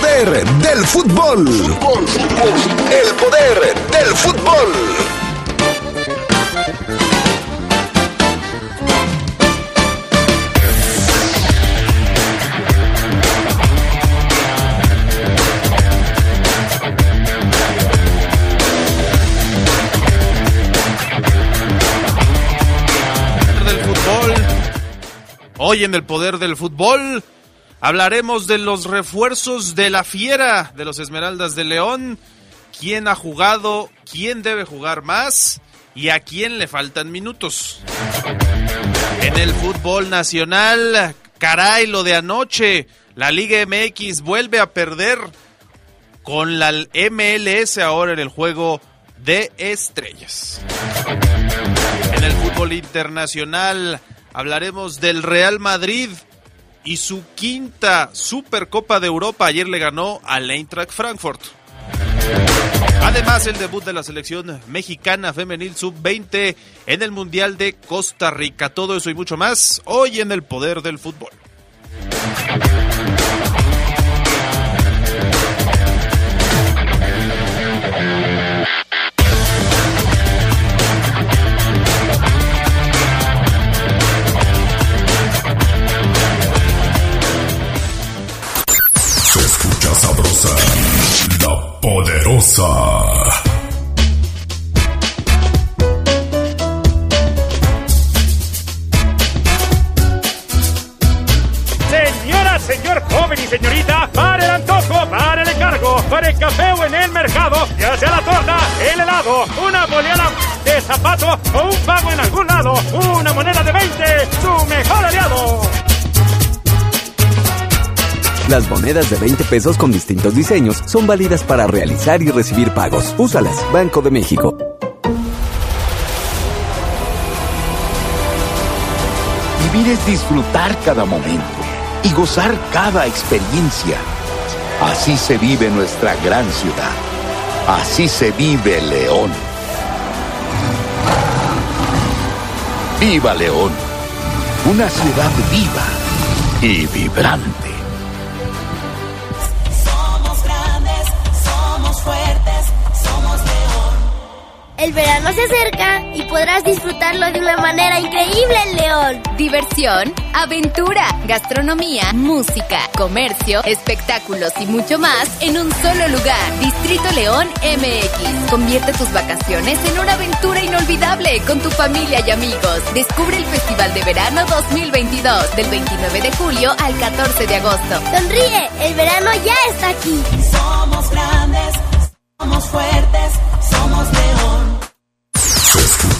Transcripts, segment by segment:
poder del fútbol. El poder del fútbol. del fútbol. Hoy en el poder del fútbol hablaremos de los refuerzos de la fiera de los Esmeraldas de León. ¿Quién ha jugado? ¿Quién debe jugar más? ¿Y a quién le faltan minutos? En el fútbol nacional, caray, lo de anoche. La Liga MX vuelve a perder con la MLS ahora en el juego de estrellas. En el fútbol internacional hablaremos del Real Madrid y su quinta Supercopa de Europa. Ayer le ganó al Eintracht Frankfurt. Además, el debut de la selección mexicana femenil sub-20 en el Mundial de Costa Rica. Todo eso y mucho más hoy en el poder del fútbol. Señora, señor joven y señorita, para el antojo, para el encargo, para el café o en el mercado, ya sea la torta, el helado, una boleada de zapato o un pago en algún lado, una moneda de 20, su mejor aliado. Las monedas de 20 pesos con distintos diseños son válidas para realizar y recibir pagos. Úsalas, Banco de México. Vivir es disfrutar cada momento y gozar cada experiencia. Así se vive nuestra gran ciudad. Así se vive León. ¡Viva León! Una ciudad viva y vibrante. El verano se acerca y podrás disfrutarlo de una manera increíble en León. Diversión, aventura, gastronomía, música, comercio, espectáculos y mucho más en un solo lugar. Distrito León MX. Convierte tus vacaciones en una aventura inolvidable con tu familia y amigos. Descubre el Festival de Verano 2022 del 29 de julio al 14 de agosto. Sonríe, el verano ya está aquí. Somos grandes, somos fuertes, somos león.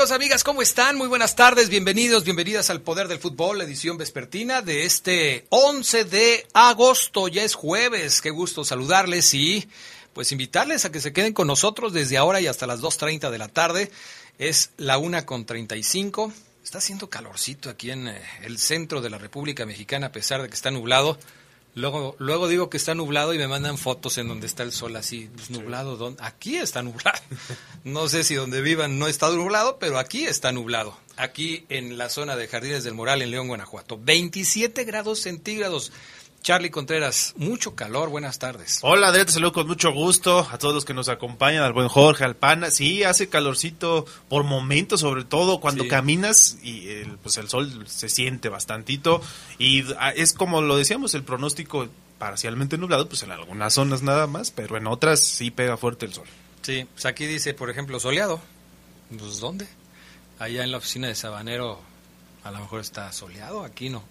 Amigos, amigas? ¿Cómo están? Muy buenas tardes, bienvenidos, bienvenidas al Poder del Fútbol, edición vespertina de este 11 de agosto, ya es jueves, qué gusto saludarles y pues invitarles a que se queden con nosotros desde ahora y hasta las 2.30 de la tarde, es la una con 35, está haciendo calorcito aquí en eh, el centro de la República Mexicana a pesar de que está nublado. Luego, luego digo que está nublado y me mandan fotos en donde está el sol así, pues, nublado. ¿dónde? Aquí está nublado. No sé si donde vivan no está nublado, pero aquí está nublado. Aquí en la zona de Jardines del Moral, en León, Guanajuato. 27 grados centígrados. Charlie Contreras, mucho calor, buenas tardes. Hola, Adrián, te saludo con mucho gusto a todos los que nos acompañan, al buen Jorge, al Pana. Sí, hace calorcito por momentos, sobre todo cuando Sí. caminas y el, pues el sol se siente bastantito. Y ah, es como lo decíamos, el pronóstico parcialmente nublado, pues en algunas zonas nada más, pero en otras sí pega fuerte el sol. Sí, pues aquí dice, por ejemplo, soleado. Pues ¿dónde? Allá en la oficina de Sabanero a lo mejor está soleado, aquí no.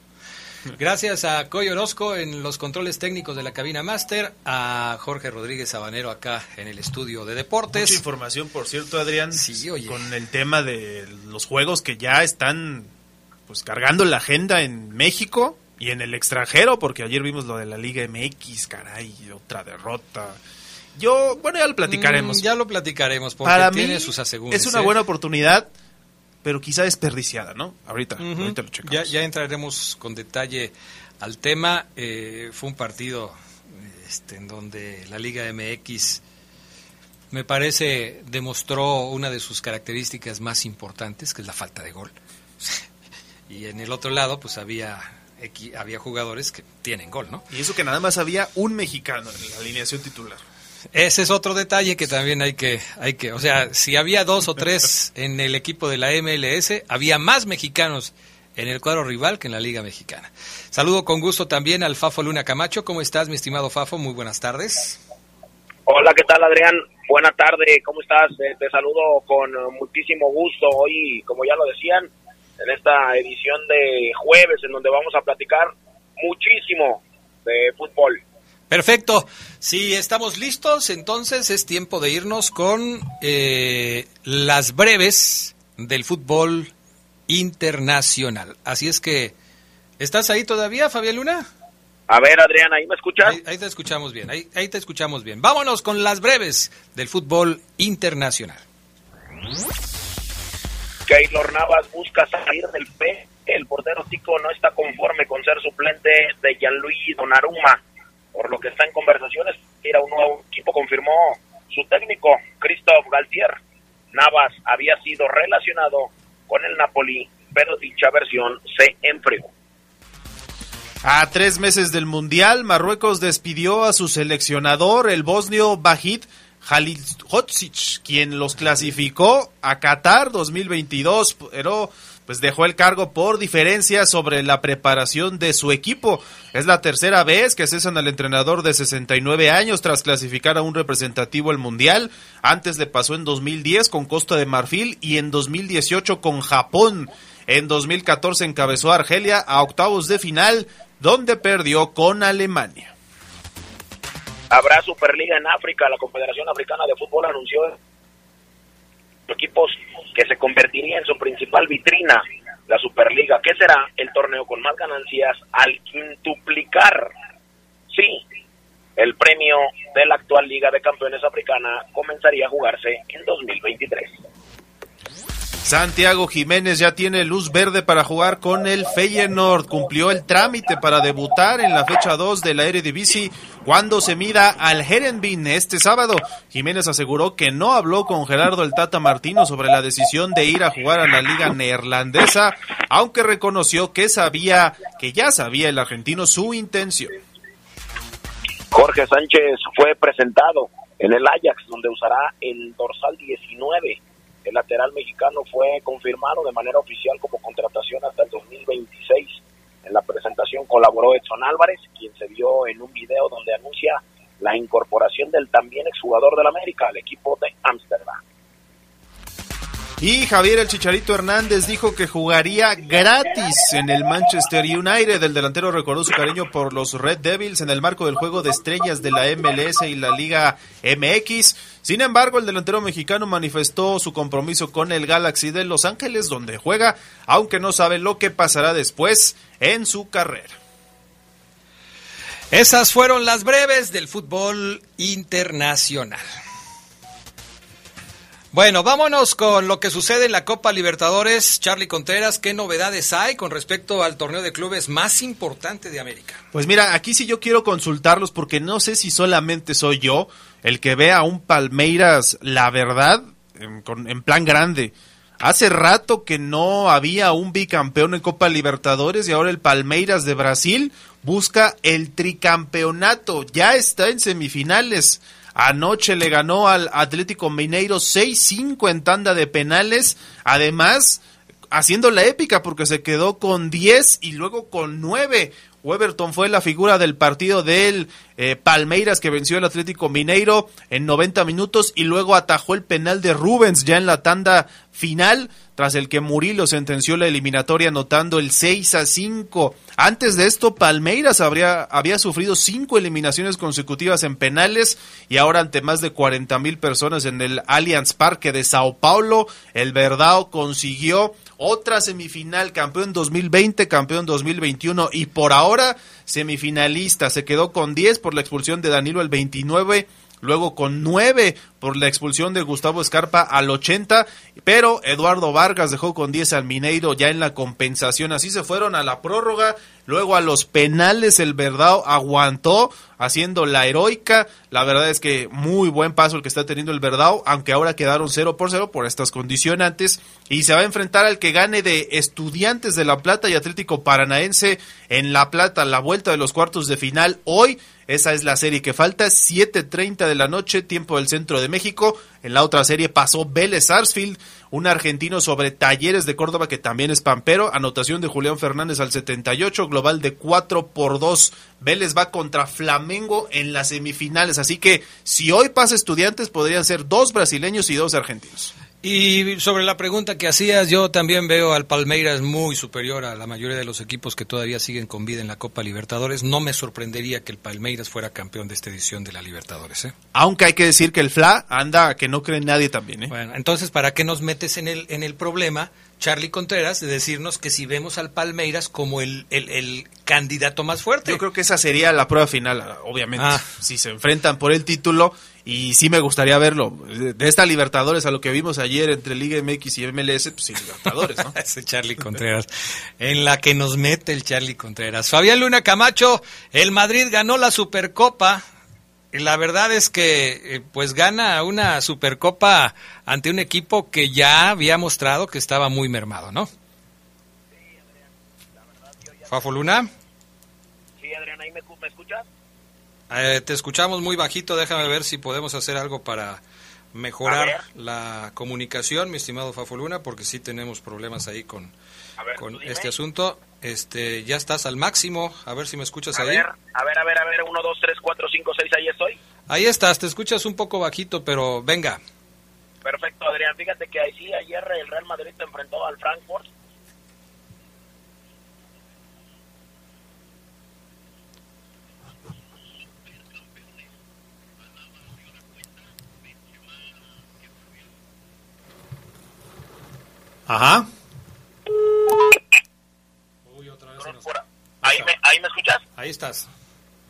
Gracias a Coy Orozco en los controles técnicos de la cabina máster, a Jorge Rodríguez Sabanero acá en el estudio de deportes. Mucha información, por cierto, Adrián, Sí, oye. con el tema de los juegos que ya están pues cargando la agenda en México y en el extranjero, porque ayer vimos lo de la Liga MX, caray, otra derrota. Yo, bueno, ya lo platicaremos. Mm, ya lo platicaremos, porque Para tiene mí sus asegúnes. es una ¿eh? buena oportunidad, pero quizá desperdiciada, ¿no? Ahorita, ahorita lo checamos. Ya, ya entraremos con detalle al tema. Eh, fue un partido este, en donde la Liga MX, me parece, demostró una de sus características más importantes, que es la falta de gol. y en el otro lado, pues había, había jugadores que tienen gol, ¿no? Y eso que nada más había un mexicano en la alineación titular. Ese es otro detalle que también hay que, hay que, o sea, si había dos o tres en el equipo de la MLS, había más mexicanos en el cuadro rival que en la Liga Mexicana. Saludo con gusto también al Fafo Luna Camacho. ¿Cómo estás, mi estimado Fafo? Muy buenas tardes. Hola, ¿qué tal Adrián? Buena tarde, ¿cómo estás? Eh, te saludo con muchísimo gusto hoy, como ya lo decían, en esta edición de jueves en donde vamos a platicar muchísimo de fútbol. Perfecto. Si estamos listos, entonces es tiempo de irnos con eh, las breves del fútbol internacional. Así es que, ¿estás ahí todavía, Fabián Luna? A ver, Adrián, ¿ahí me escuchas? Ahí, ahí te escuchamos bien, ahí, ahí te escuchamos bien. Vámonos con las breves del fútbol internacional. Keylor Navas busca salir del P. El portero tico no está conforme con ser suplente de Gianluigi Donnarumma, por lo que está en conversaciones. Ir a un nuevo equipo confirmó su técnico, Christoph Galtier. Navas había sido relacionado con el Napoli, pero dicha versión se enfrió. A tres meses del Mundial, Marruecos despidió a su seleccionador, el bosnio Bahid Halilhodzic, quien los clasificó a Qatar 2022, pero pues dejó el cargo por diferencias sobre la preparación de su equipo. Es la tercera vez que cesan al entrenador de 69 años tras clasificar a un representativo al Mundial. Antes le pasó en 2010 con Costa de Marfil y en 2018 con Japón. En 2014 encabezó a Argelia a octavos de final, donde perdió con Alemania. Habrá Superliga en África. La Confederación Africana de Fútbol anunció equipos que se convertiría en su principal vitrina, la Superliga, que será el torneo con más ganancias al quintuplicar. Sí, el premio de la actual Liga de Campeones Africana comenzaría a jugarse en 2023. Santiago Jiménez ya tiene luz verde para jugar con el Feyenoord. Cumplió el trámite para debutar en la fecha 2 de la Eredivisie cuando se mida al Herenveen este sábado. Jiménez aseguró que no habló con Gerardo el Tata Martino sobre la decisión de ir a jugar a la liga neerlandesa, aunque reconoció que sabía, que ya sabía el argentino su intención. Jorge Sánchez fue presentado en el Ajax, donde usará el dorsal 19. El lateral mexicano fue confirmado de manera oficial como contratación hasta el 2026. En la presentación colaboró Edson Álvarez, quien se vio en un video donde anuncia la incorporación del también exjugador del América al equipo de Ámsterdam. Y Javier el Chicharito Hernández dijo que jugaría gratis en el Manchester United. El delantero recordó su cariño por los Red Devils en el marco del juego de estrellas de la MLS y la Liga MX. Sin embargo, el delantero mexicano manifestó su compromiso con el Galaxy de Los Ángeles, donde juega, aunque no sabe lo que pasará después en su carrera. Esas fueron las breves del fútbol internacional. Bueno, vámonos con lo que sucede en la Copa Libertadores. Charlie Contreras, ¿qué novedades hay con respecto al torneo de clubes más importante de América? Pues mira, aquí sí yo quiero consultarlos porque no sé si solamente soy yo el que ve a un Palmeiras, la verdad, en, con- en plan grande. Hace rato que no había un bicampeón en Copa Libertadores y ahora el Palmeiras de Brasil busca el tricampeonato. Ya está en semifinales. Anoche le ganó al Atlético Mineiro 6-5 en tanda de penales. Además, haciendo la épica porque se quedó con 10 y luego con 9. Weberton fue la figura del partido del eh, Palmeiras que venció al Atlético Mineiro en 90 minutos y luego atajó el penal de Rubens ya en la tanda final tras el que Murillo sentenció la eliminatoria anotando el 6 a 5. Antes de esto, Palmeiras habría, había sufrido cinco eliminaciones consecutivas en penales y ahora ante más de 40 mil personas en el Allianz Parque de Sao Paulo, el Verdao consiguió otra semifinal, campeón 2020, campeón 2021 y por ahora semifinalista, se quedó con 10 por la expulsión de Danilo el 29 luego con 9 por la expulsión de Gustavo Escarpa al 80, pero Eduardo Vargas dejó con 10 al Mineiro ya en la compensación, así se fueron a la prórroga, luego a los penales el Verdao aguantó haciendo la heroica, la verdad es que muy buen paso el que está teniendo el Verdao, aunque ahora quedaron 0 por 0 por estas condicionantes. Y se va a enfrentar al que gane de Estudiantes de La Plata y Atlético Paranaense en La Plata, la vuelta de los cuartos de final hoy esa es la serie que falta, 7.30 de la noche, tiempo del centro de México. En la otra serie pasó Vélez Sarsfield, un argentino sobre Talleres de Córdoba que también es pampero. Anotación de Julián Fernández al 78, global de 4 por 2. Vélez va contra Flamengo en las semifinales. Así que si hoy pasa estudiantes, podrían ser dos brasileños y dos argentinos. Y sobre la pregunta que hacías, yo también veo al Palmeiras muy superior a la mayoría de los equipos que todavía siguen con vida en la Copa Libertadores. No me sorprendería que el Palmeiras fuera campeón de esta edición de la Libertadores. ¿eh? Aunque hay que decir que el FLA anda que no cree nadie también. ¿eh? Bueno, entonces, ¿para qué nos metes en el, en el problema, Charlie Contreras, de decirnos que si vemos al Palmeiras como el, el, el candidato más fuerte? Yo creo que esa sería la prueba final, obviamente. Ah. Si se enfrentan por el título, y sí me gustaría verlo. De esta Libertadores a lo que vimos ayer entre Liga MX y MLS, pues sí, Libertadores, ¿no? Ese Charlie Contreras. En la que nos mete el Charlie Contreras. Fabián Luna Camacho, el Madrid ganó la Supercopa. Y La verdad es que eh, pues gana una Supercopa ante un equipo que ya había mostrado que estaba muy mermado, ¿no? Fafo Luna, Sí, Adrián, ¿ahí me, me escuchas? Eh, te escuchamos muy bajito, déjame ver si podemos hacer algo para mejorar la comunicación, mi estimado Fafo Luna, porque sí tenemos problemas ahí con, ver, este asunto. Este, ya estás al máximo, a ver si me escuchas A ahí. ver, a ver, a ver, a ver, 1, 2, 3, 4, 5, 6, ahí estoy. Ahí estás, te escuchas un poco bajito, pero venga. Perfecto, Adrián. Fíjate que ahí sí, ayer el Real Madrid se enfrentó al Frankfurt. Ajá. Por- ¿Ahí me, ¿Ahí me escuchas? Ahí estás.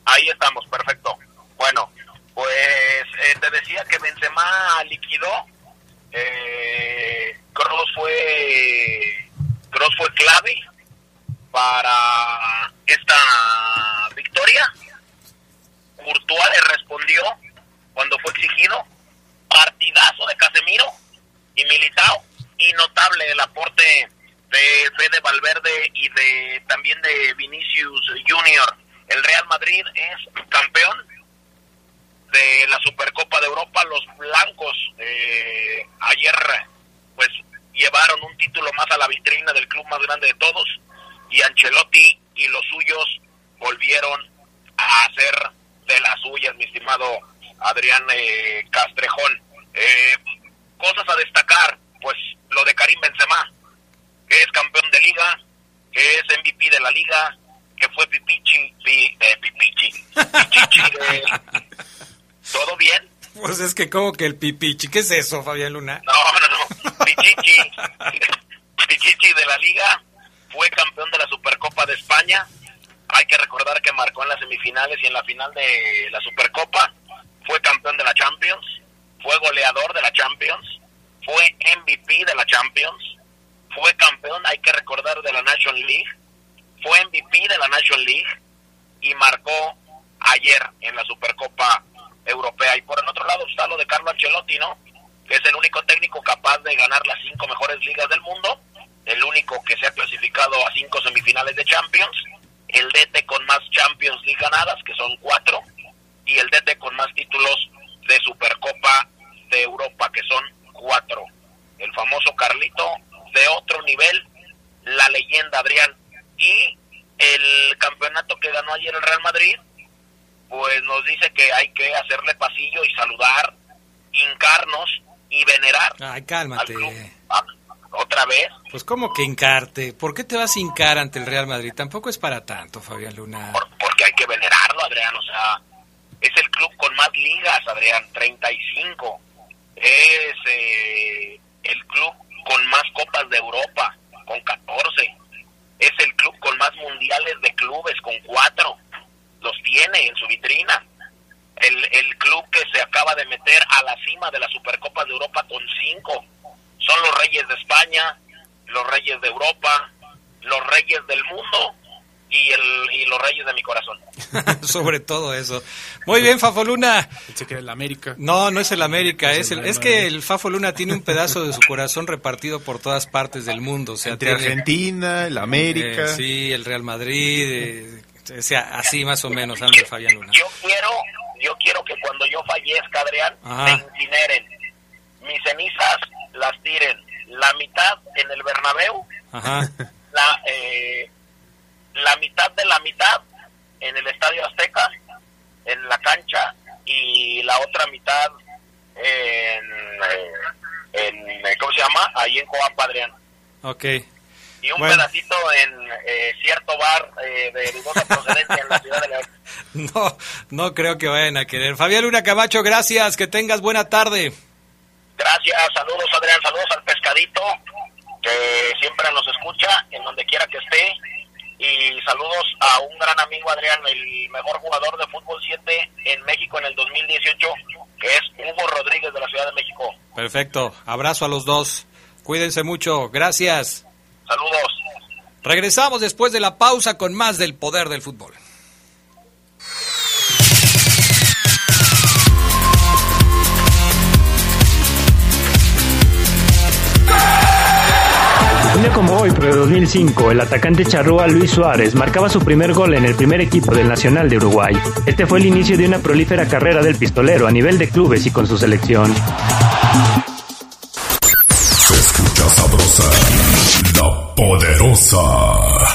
Ahí estamos, perfecto. Bueno, pues eh, te decía que Benzema liquidó. Eh, Kroos fue Kroos fue clave para esta victoria. Courtois le respondió cuando fue exigido. Partidazo de Casemiro y Militao. Y notable el aporte de Fede Valverde y de también de Vinicius Junior. El Real Madrid es campeón de la Supercopa de Europa. Los blancos eh, ayer pues llevaron un título más a la vitrina del club más grande de todos y Ancelotti y los suyos volvieron a hacer de las suyas, mi estimado Adrián eh, Castrejón. Eh, cosas a destacar, pues lo de Karim Benzema, que es campeón de liga, que es MVP de la liga, que fue pipichi, pi- eh, pipichi, pichichi de... ¿Todo bien? Pues es que como que el pipichi, ¿qué es eso, Fabián Luna? No, no, no. Pichichi. Pichichi de la liga. Fue campeón de la Supercopa de España. Hay que recordar que marcó en las semifinales y en la final de la Supercopa. Fue campeón de la Champions. Fue goleador de la Champions. Fue MVP de la Champions. Fue campeón, hay que recordar, de la National League. Fue MVP de la National League. Y marcó ayer en la Supercopa Europea. Y por el otro lado está lo de Carlo Ancelotti, ¿no? que es el único técnico capaz de ganar las cinco mejores ligas del mundo, el único que se ha clasificado a cinco semifinales de Champions, el DT con más Champions League ganadas, que son cuatro, y el DT con más títulos de Supercopa de Europa, que son cuatro. El famoso Carlito de otro nivel, la leyenda Adrián, y el campeonato que ganó ayer el Real Madrid, pues nos dice que hay que hacerle pasillo y saludar, hincarnos y venerar Ay, al cálmate. club. Ah, Otra vez, Pues como que hincarte. ¿Por qué te vas a hincar ante el Real Madrid? Tampoco es para tanto, Fabián Luna. porque hay que venerarlo, Adrián. O sea, es el club con más ligas, Adrián, 35. Es eh, el club con más copas de Europa, con 14. es el club con más mundiales de clubes, con cuatro. Los tiene en su vitrina. El, el club que se acaba de meter a la cima de la Supercopa de Europa con cinco. Son los reyes de España, los reyes de Europa, los reyes del mundo y, el, y los reyes de mi corazón. Sobre todo eso. Muy bien, Fafo Luna. Pensé que era el América. No, no es el América, Es es, el el, es que el Fafo Luna tiene un pedazo de su corazón repartido por todas partes del mundo. O sea, Entre tiene- Argentina, el América. Eh, sí, el Real Madrid, eh, o sea, así más o menos anda Fabián Luna. Yo quiero, yo quiero que cuando yo fallezca, Adrián, Ajá. me incineren. Mis cenizas las tiren la mitad en el Bernabéu, Ajá. la, eh, la mitad de la mitad en el Estadio Azteca, en la cancha, y la otra mitad en, en eh, ¿cómo se llama? Ahí en Coapa, Adrián. Ok. Y un Bueno. pedacito en eh, cierto bar eh, de dudosa procedencia en la ciudad de León. No, no creo que vayan a querer. Fabián Luna Camacho, gracias, que tengas buena tarde. Gracias, saludos Adrián, saludos al pescadito que siempre nos escucha en donde quiera que esté y saludos a un gran amigo Adrián, el mejor jugador de fútbol 7 en México en el 2018, que es Hugo Rodríguez de la Ciudad de México. Perfecto, abrazo a los dos. Cuídense mucho, gracias. Saludos. Regresamos después de la pausa con más del poder del fútbol. Hoy, pero de 2005, el atacante charrúa Luis Suárez marcaba su primer gol en el primer equipo del Nacional de Uruguay. Este fue el inicio de una prolífera carrera del pistolero a nivel de clubes y con su selección. Se escucha sabrosa, la poderosa.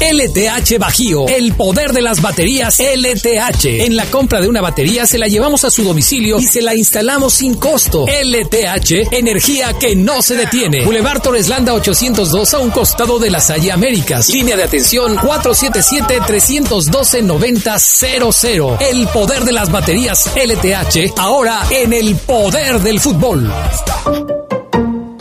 LTH Bajío, el poder de las baterías LTH. En la compra de una batería se la llevamos a su domicilio y se la instalamos sin costo. LTH, energía que no se detiene. Boulevard Torres Landa 802 a un costado de la Salle Américas. Línea de atención 477-312-9000. El poder de las baterías LTH, ahora en el poder del fútbol.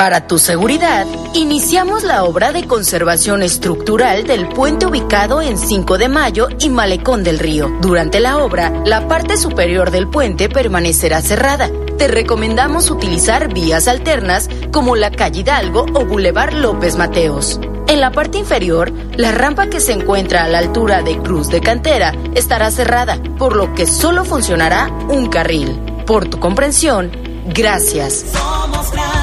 Para tu seguridad, iniciamos la obra de conservación estructural del puente ubicado en 5 de Mayo y Malecón del Río. Durante la obra, la parte superior del puente permanecerá cerrada. Te recomendamos utilizar vías alternas como la calle Hidalgo o Boulevard López Mateos. En la parte inferior, la rampa que se encuentra a la altura de Cruz de Cantera estará cerrada, por lo que solo funcionará un carril. Por tu comprensión, gracias. Somos grandes,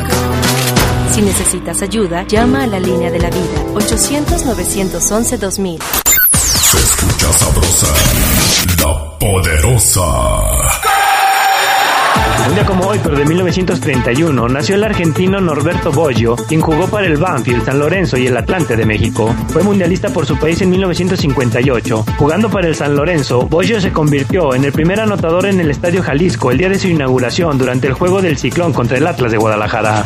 mal. Si necesitas ayuda, llama a la línea de la vida 800-911-2000. Se escucha sabrosa, la poderosa. Un día como hoy, pero de 1931, nació el argentino Norberto Boggio, quien jugó para el Banfield, San Lorenzo y el Atlante de México. Fue mundialista por su país en 1958. Jugando para el San Lorenzo, Boggio se convirtió en el primer anotador en el Estadio Jalisco el día de su inauguración durante el juego del Ciclón contra el Atlas de Guadalajara.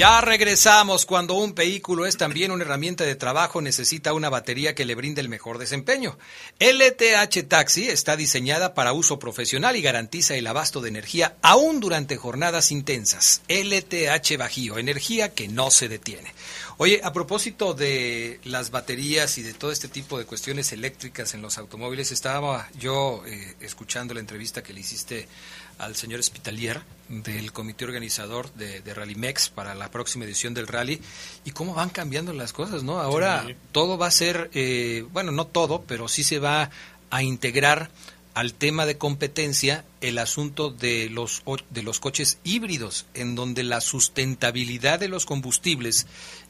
Ya regresamos. Cuando un vehículo es también una herramienta de trabajo, necesita una batería que le brinde el mejor desempeño. LTH Taxi está diseñada para uso profesional y garantiza el abasto de energía aún durante jornadas intensas. LTH Bajío, energía que no se detiene. Oye, a propósito de las baterías y de todo este tipo de cuestiones eléctricas en los automóviles, estaba yo eh, escuchando la entrevista que le hiciste al señor Spitalier del comité organizador de, de Rally Mex para la próxima edición del rally y cómo van cambiando las cosas, ¿no? Ahora Sí. todo va a ser, eh, bueno, no todo, pero sí se va a integrar al tema de competencia el asunto de los, de los coches híbridos, en donde la sustentabilidad de los combustibles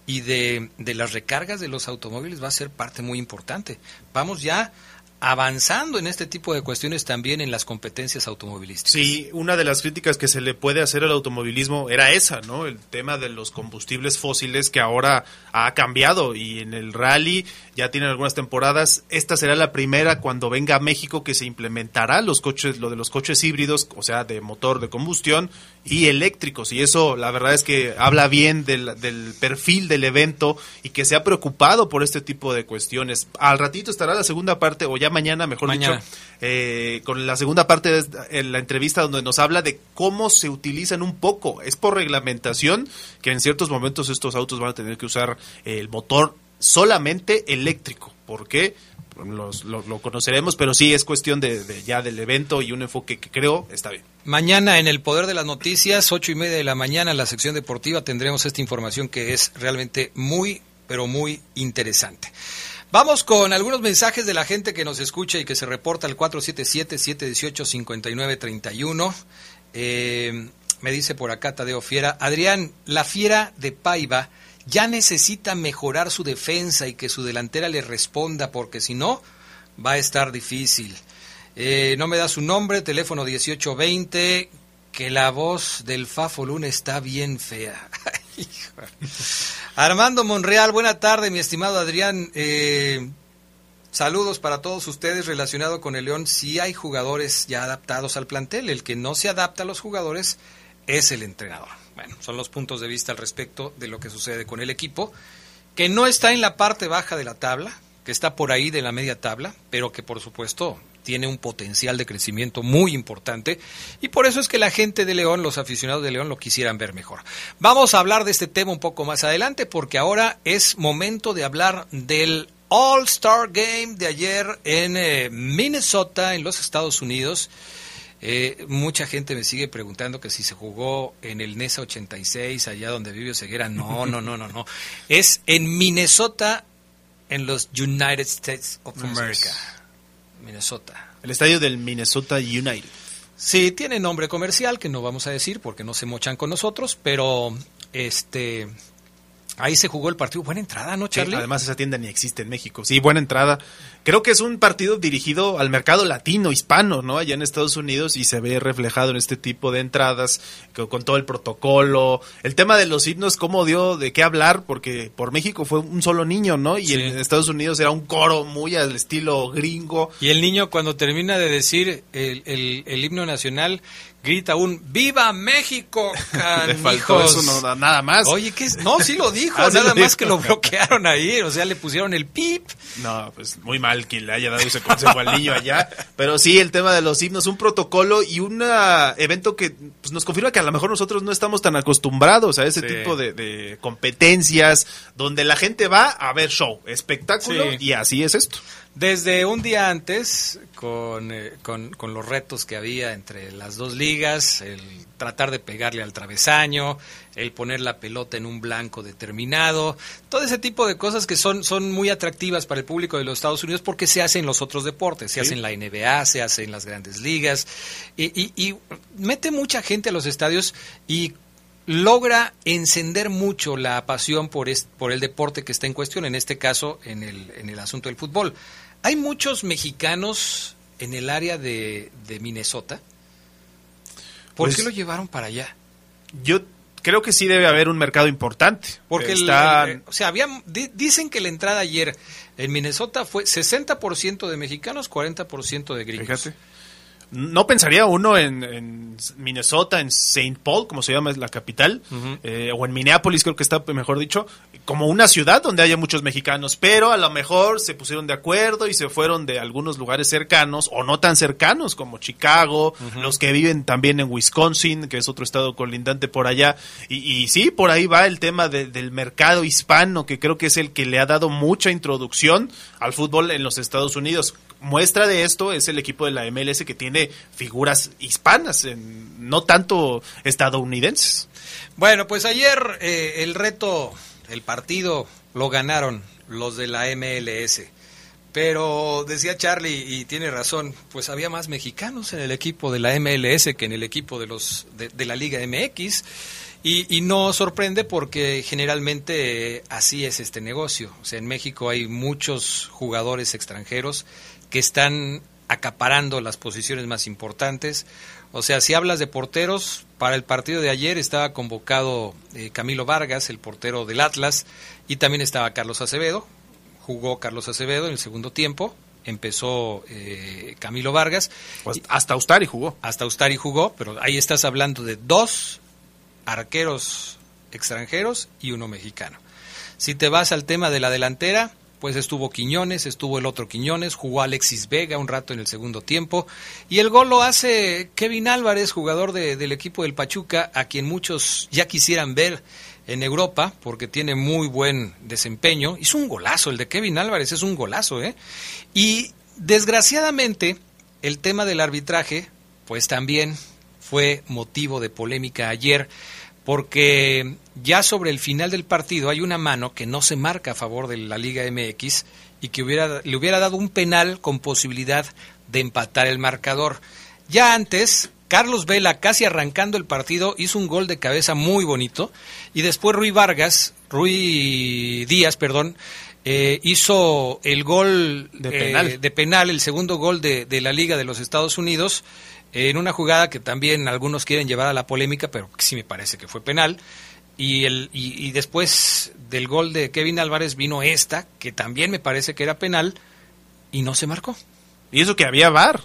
y de, de las recargas de los automóviles va a ser parte muy importante. Vamos ya avanzando en este tipo de cuestiones también en las competencias automovilísticas. Sí, una de las críticas que se le puede hacer al automovilismo era esa, ¿no? El tema de los combustibles fósiles que ahora ha cambiado y en el rally ya tienen algunas temporadas. Esta será la primera cuando venga a México que se implementará los coches, lo de los coches híbridos, o sea, de motor de combustión y eléctricos. Y eso, la verdad es que habla bien del, del perfil del evento y que se ha preocupado por este tipo de cuestiones. Al ratito estará la segunda parte, o ya mañana, mejor Mañana. dicho, eh, con la segunda parte de la entrevista donde nos habla de cómo se utilizan un poco. Es por reglamentación que en ciertos momentos estos autos van a tener que usar el motor solamente eléctrico. ¿Por qué? Los- lo, conoceremos, pero sí es cuestión de, de ya del evento y un enfoque que creo está bien. Mañana en el Poder de las Noticias, ocho y media de la mañana, en la sección deportiva, tendremos esta información que es realmente muy, pero muy interesante. Vamos con algunos mensajes de la gente que nos escucha y que se reporta al 477-718-5931. Eh, me dice por acá Tadeo Fiera, Adrián, la Fiera de Paiva ya necesita mejorar su defensa y que su delantera le responda, porque si no, va a estar difícil. Eh, no me da su nombre, teléfono 1820, que la voz del Fafo Luna está bien fea. Armando Monreal, buena tarde, mi estimado Adrián. Eh, saludos para todos ustedes relacionado con el León. Si hay jugadores ya adaptados al plantel, el que no se adapta a los jugadores es el entrenador. Bueno, son los puntos de vista al respecto de lo que sucede con el equipo, que no está en la parte baja de la tabla, que está por ahí de la media tabla, pero que por supuesto tiene un potencial de crecimiento muy importante y por eso es que la gente de León, los aficionados de León lo quisieran ver mejor. Vamos a hablar de este tema un poco más adelante porque ahora es momento de hablar del All Star Game de ayer en eh, Minnesota, en los Estados Unidos. Eh, mucha gente me sigue preguntando que si se jugó en el NESA 86, allá donde vive Ceguera. No, no, no, no, no. Es en Minnesota, en los United States of America. es. Minnesota. El estadio del Minnesota United. Sí, tiene nombre comercial que no vamos a decir porque no se mochan con nosotros, pero este ahí se jugó el partido. Buena entrada, ¿no, Sí, Charlie? además esa tienda ni existe en México. Sí, buena entrada. Creo que es un partido dirigido al mercado latino, hispano, ¿no? Allá en Estados Unidos y se ve reflejado en este tipo de entradas, co- con, todo el protocolo. El tema de los himnos, cómo dio de qué hablar, porque por México fue un solo niño, ¿no? Y Sí. en Estados Unidos era un coro muy al estilo gringo. Y el niño cuando termina de decir el, el- el himno nacional grita un ¡Viva México! Le faltó canijos". eso, no, nada más. Oye, ¿qué es? No, sí lo dijo, Ah, sí nada lo más dijo. que lo bloquearon ahí, o sea, le pusieron el pip. No, pues muy mal quien le haya dado ese consejo al niño allá. Pero sí, el tema de los himnos, un protocolo y un ah, evento que pues, nos confirma que a lo mejor nosotros no estamos tan acostumbrados a ese Sí. tipo de, de competencias donde la gente va a ver show, espectáculo Sí. y así es esto. Desde un día antes, con, eh, con, con los retos que había entre las dos ligas, el tratar de pegarle al travesaño, el poner la pelota en un blanco determinado, todo ese tipo de cosas que son, son muy atractivas para el público de los Estados Unidos porque se hacen en los otros deportes, se Sí. hace en la NBA, se hace en las grandes ligas, y, y- y mete mucha gente a los estadios y logra encender mucho la pasión por, es- por el deporte que está en cuestión, en este caso en el, en el asunto del fútbol. Hay muchos mexicanos en el área de, de Minnesota. ¿Por Pues- qué lo llevaron para allá? Yo creo que sí debe haber un mercado importante. Porque el- Está- el- o sea, había, di- dicen que la entrada ayer en Minnesota fue 60% de mexicanos, 40% de gringos. Fíjate. No pensaría uno en, en Minnesota, en St. Paul, como se llama la capital, eh, o en Minneapolis, creo que está mejor dicho, como una ciudad donde haya muchos mexicanos, pero a lo mejor se pusieron de acuerdo y se fueron de algunos lugares cercanos o no tan cercanos como Chicago, los que viven también en Wisconsin, que es otro estado colindante por allá. Y, y sí, por ahí va el tema de- del mercado hispano, que creo que es el que le ha dado mucha introducción al fútbol en los Estados Unidos. Muestra de esto es el equipo de la MLS que tiene figuras hispanas, en- no tanto estadounidenses. Bueno, pues ayer eh, el reto, el partido, lo ganaron los de la MLS. Pero decía Charlie, y tiene razón, pues había más mexicanos en el equipo de la MLS que en el equipo de, los, de, la Liga MX. Y, y no sorprende porque generalmente eh, así es este negocio. O sea, en México hay muchos jugadores extranjeros que están acaparando las posiciones más importantes. O sea, si hablas de porteros, para el partido de ayer estaba convocado eh, Camilo Vargas, el portero del Atlas, y también estaba Carlos Acevedo. Jugó Carlos Acevedo en el segundo tiempo. Empezó eh, Camilo Vargas. Pues hasta Ustari jugó. Hasta Ustari jugó, pero ahí estás hablando de dos arqueros extranjeros y uno mexicano. Si te vas al tema de la delantera, pues estuvo Quiñones, estuvo el otro Quiñones, jugó Alexis Vega un rato en el segundo tiempo y el gol lo hace Kevin Álvarez, jugador de- del equipo del Pachuca, a quien muchos ya quisieran ver en Europa porque tiene muy buen desempeño. Hizo un golazo, el de Kevin Álvarez es un golazo, ¿eh? Y desgraciadamente el tema del arbitraje, pues también fue motivo de polémica ayer porque ya sobre el final del partido hay una mano que no se marca a favor de la Liga MX y que hubiera, le hubiera dado un penal con posibilidad de empatar el marcador. Ya antes, Carlos Vela, casi arrancando el partido, hizo un gol de cabeza muy bonito y después Rui Vargas, Rui Díaz, perdón, eh, hizo el gol De eh, penal. de penal, el segundo gol de, de la Liga de los Estados Unidos, en una jugada que también algunos quieren llevar a la polémica, pero que sí me parece que fue penal. Y, el, y, y después del gol de Kevin Álvarez vino esta, que también me parece que era penal, y no se marcó. Y eso que había VAR.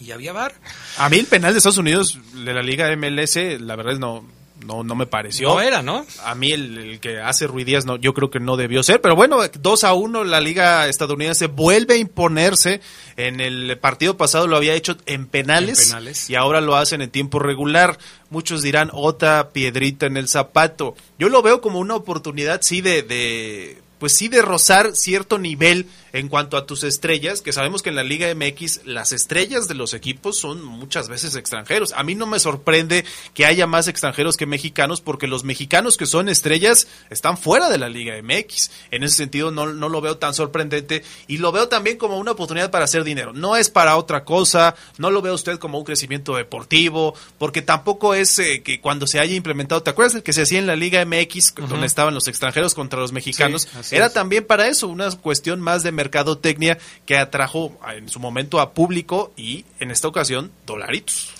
Y había VAR. A mí el penal de Estados Unidos de la Liga MLS, la verdad es no, no, no me pareció. No era, ¿no? A mí el, el que hace Ruiz Díaz no, yo creo que no debió ser. Pero bueno, 2 a 1 la Liga estadounidense vuelve a imponerse. En el partido pasado lo había hecho en penales, En penales. y ahora lo hacen en tiempo regular. Muchos dirán otra piedrita en el zapato. Yo lo veo como una oportunidad, sí, de, de pues sí de rozar cierto nivel en cuanto a tus estrellas, que sabemos que en la Liga MX las estrellas de los equipos son muchas veces extranjeros. A mí no me sorprende que haya más extranjeros que mexicanos porque los mexicanos que son estrellas están fuera de la Liga MX. En ese sentido no, no lo veo tan sorprendente y lo veo también como una oportunidad para hacer dinero. No es para otra cosa, no lo veo usted como un crecimiento deportivo, porque tampoco es eh, que cuando se haya implementado, ¿te acuerdas del que se hacía en la Liga MX donde estaban los extranjeros contra los mexicanos? Sí, Era es. también para eso, una cuestión más de mercadotecnia que atrajo en su momento a público y en esta ocasión dolaritos.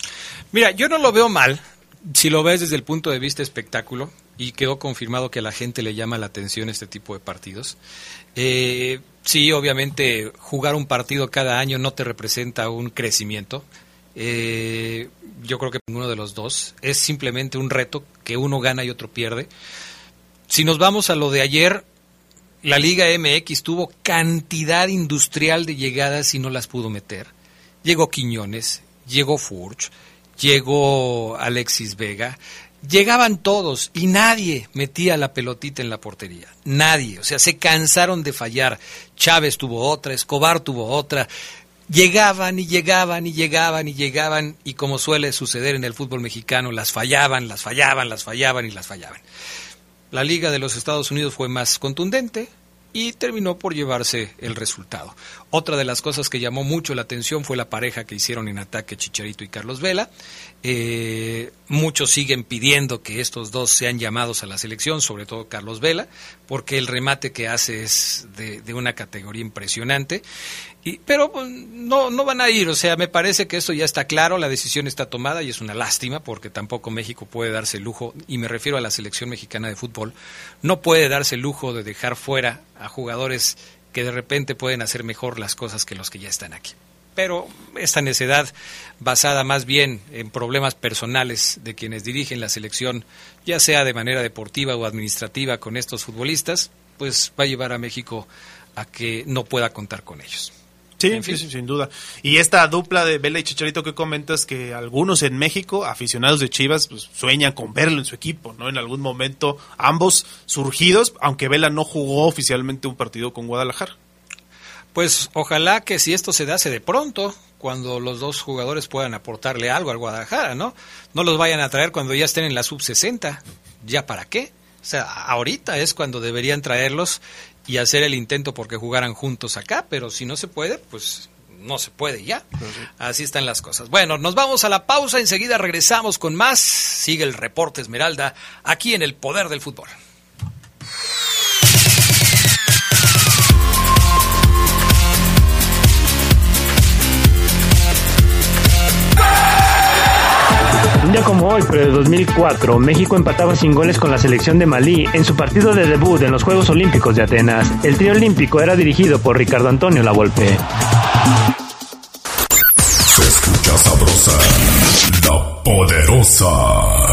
Mira, yo no lo veo mal si lo ves desde el punto de vista espectáculo y quedó confirmado que a la gente le llama la atención este tipo de partidos. Eh, sí, obviamente jugar un partido cada año no te representa un crecimiento. Eh, yo creo que ninguno de los dos. Es simplemente un reto que uno gana y otro pierde. Si nos vamos a lo de ayer, la Liga MX tuvo cantidad industrial de llegadas y no las pudo meter. Llegó Quiñones, llegó Furch, llegó Alexis Vega, llegaban todos y nadie metía la pelotita en la portería. Nadie. O sea, se cansaron de fallar. Chávez tuvo otra, Escobar tuvo otra. Llegaban y llegaban y llegaban y llegaban y como suele suceder en el fútbol mexicano, las fallaban, las fallaban, las fallaban y las fallaban. La Liga de los Estados Unidos fue más contundente y terminó por llevarse el resultado. Otra de las cosas que llamó mucho la atención fue la pareja que hicieron en ataque Chicharito y Carlos Vela. Eh, muchos siguen pidiendo que estos dos sean llamados a la selección, sobre todo Carlos Vela, porque el remate que hace es de, una categoría impresionante. Y, pero pues, no, no van a ir, o sea, me parece que esto ya está claro, la decisión está tomada y es una lástima porque tampoco México puede darse el lujo, y me refiero a la selección mexicana de fútbol, no puede darse el lujo de dejar fuera a jugadores que de repente pueden hacer mejor las cosas que los que ya están aquí. pero esta necedad basada más bien en problemas personales de quienes dirigen la selección, ya sea de manera deportiva o administrativa con estos futbolistas, pues va a llevar a México a que no pueda contar con ellos. Sí, sí, sí, sin duda. Y esta dupla de Vela y Chicharito que comentas que algunos en México, aficionados de Chivas, pues, sueñan con verlo en su equipo, ¿no? En algún momento, ambos surgidos, aunque Vela no jugó oficialmente un partido con Guadalajara. Pues ojalá que si esto se da, se de pronto, cuando los dos jugadores puedan aportarle algo al Guadalajara, ¿no? No los vayan a traer cuando ya estén en la sub-60. ¿Ya para qué? O sea, ahorita es cuando deberían traerlos y hacer el intento porque jugaran juntos acá, pero si no se puede, pues no se puede ya. Así están las cosas. Bueno, nos vamos a la pausa, enseguida regresamos con más. Sigue el reporte Esmeralda aquí en el Poder del Fútbol. Día como hoy, pero de 2004, México empataba sin goles con la selección de Malí en su partido de debut en los Juegos Olímpicos de Atenas. El trío olímpico era dirigido por Ricardo Antonio Lavolpe. Se escucha sabrosa, la poderosa.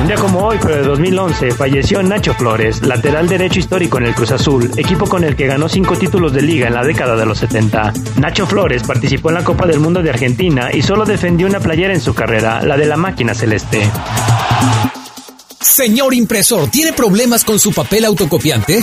Un día como hoy, pero de 2011, falleció Nacho Flores, lateral derecho histórico en el Cruz Azul, equipo con el que ganó cinco títulos de liga en la década de los 70. Nacho Flores participó en la Copa del Mundo de Argentina y solo defendió una playera en su carrera, la de la máquina celeste. Señor impresor, ¿tiene problemas con su papel autocopiante?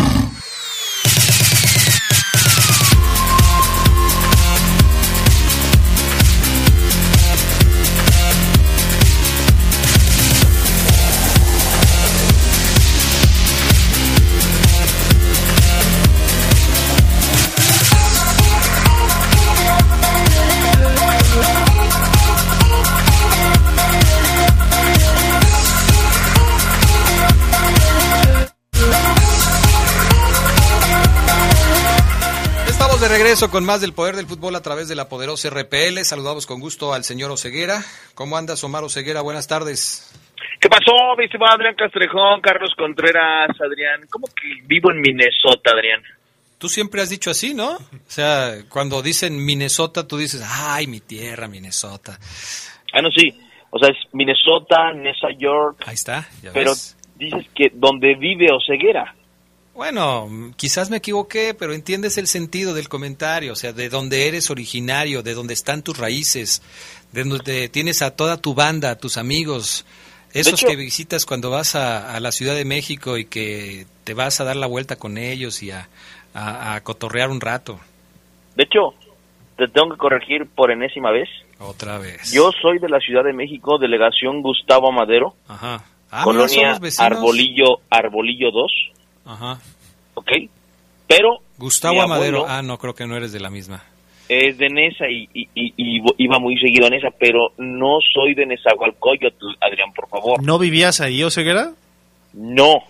Regreso con más del poder del fútbol a través de la poderosa RPL. Saludamos con gusto al señor Oseguera. ¿Cómo andas, Omar Oseguera? Buenas tardes. ¿Qué pasó, mi estimado Adrián Castrejón, Carlos Contreras, Adrián? ¿Cómo que vivo en Minnesota, Adrián? Tú siempre has dicho así, ¿no? O sea, cuando dicen Minnesota, tú dices, ay, mi tierra, Minnesota. Ah, no, sí. O sea, es Minnesota, Nueva York. Ahí está, ya Pero ves. dices que donde vive Oseguera. Bueno, quizás me equivoqué, pero entiendes el sentido del comentario, o sea, de donde eres originario, de donde están tus raíces, de donde tienes a toda tu banda, a tus amigos, esos hecho- que visitas cuando vas a, a la Ciudad de México y que te vas a dar la vuelta con ellos y a, a- a cotorrear un rato. De hecho, te tengo que corregir por enésima vez. Otra vez. Yo soy de la Ciudad de México, delegación Gustavo Madero, Ajá. Ah, colonia. Arbolillo, Arbolillo 2, Ajá. ¿ok? Pero Gustavo Amadero. Ah, no, creo que no eres de la misma. es de Nesa y, y- y- y iba muy seguido a Nesa, pero no soy de Nezahualcóyotl, Adrián, por favor. ¿No vivías ahí, Oseguera? No.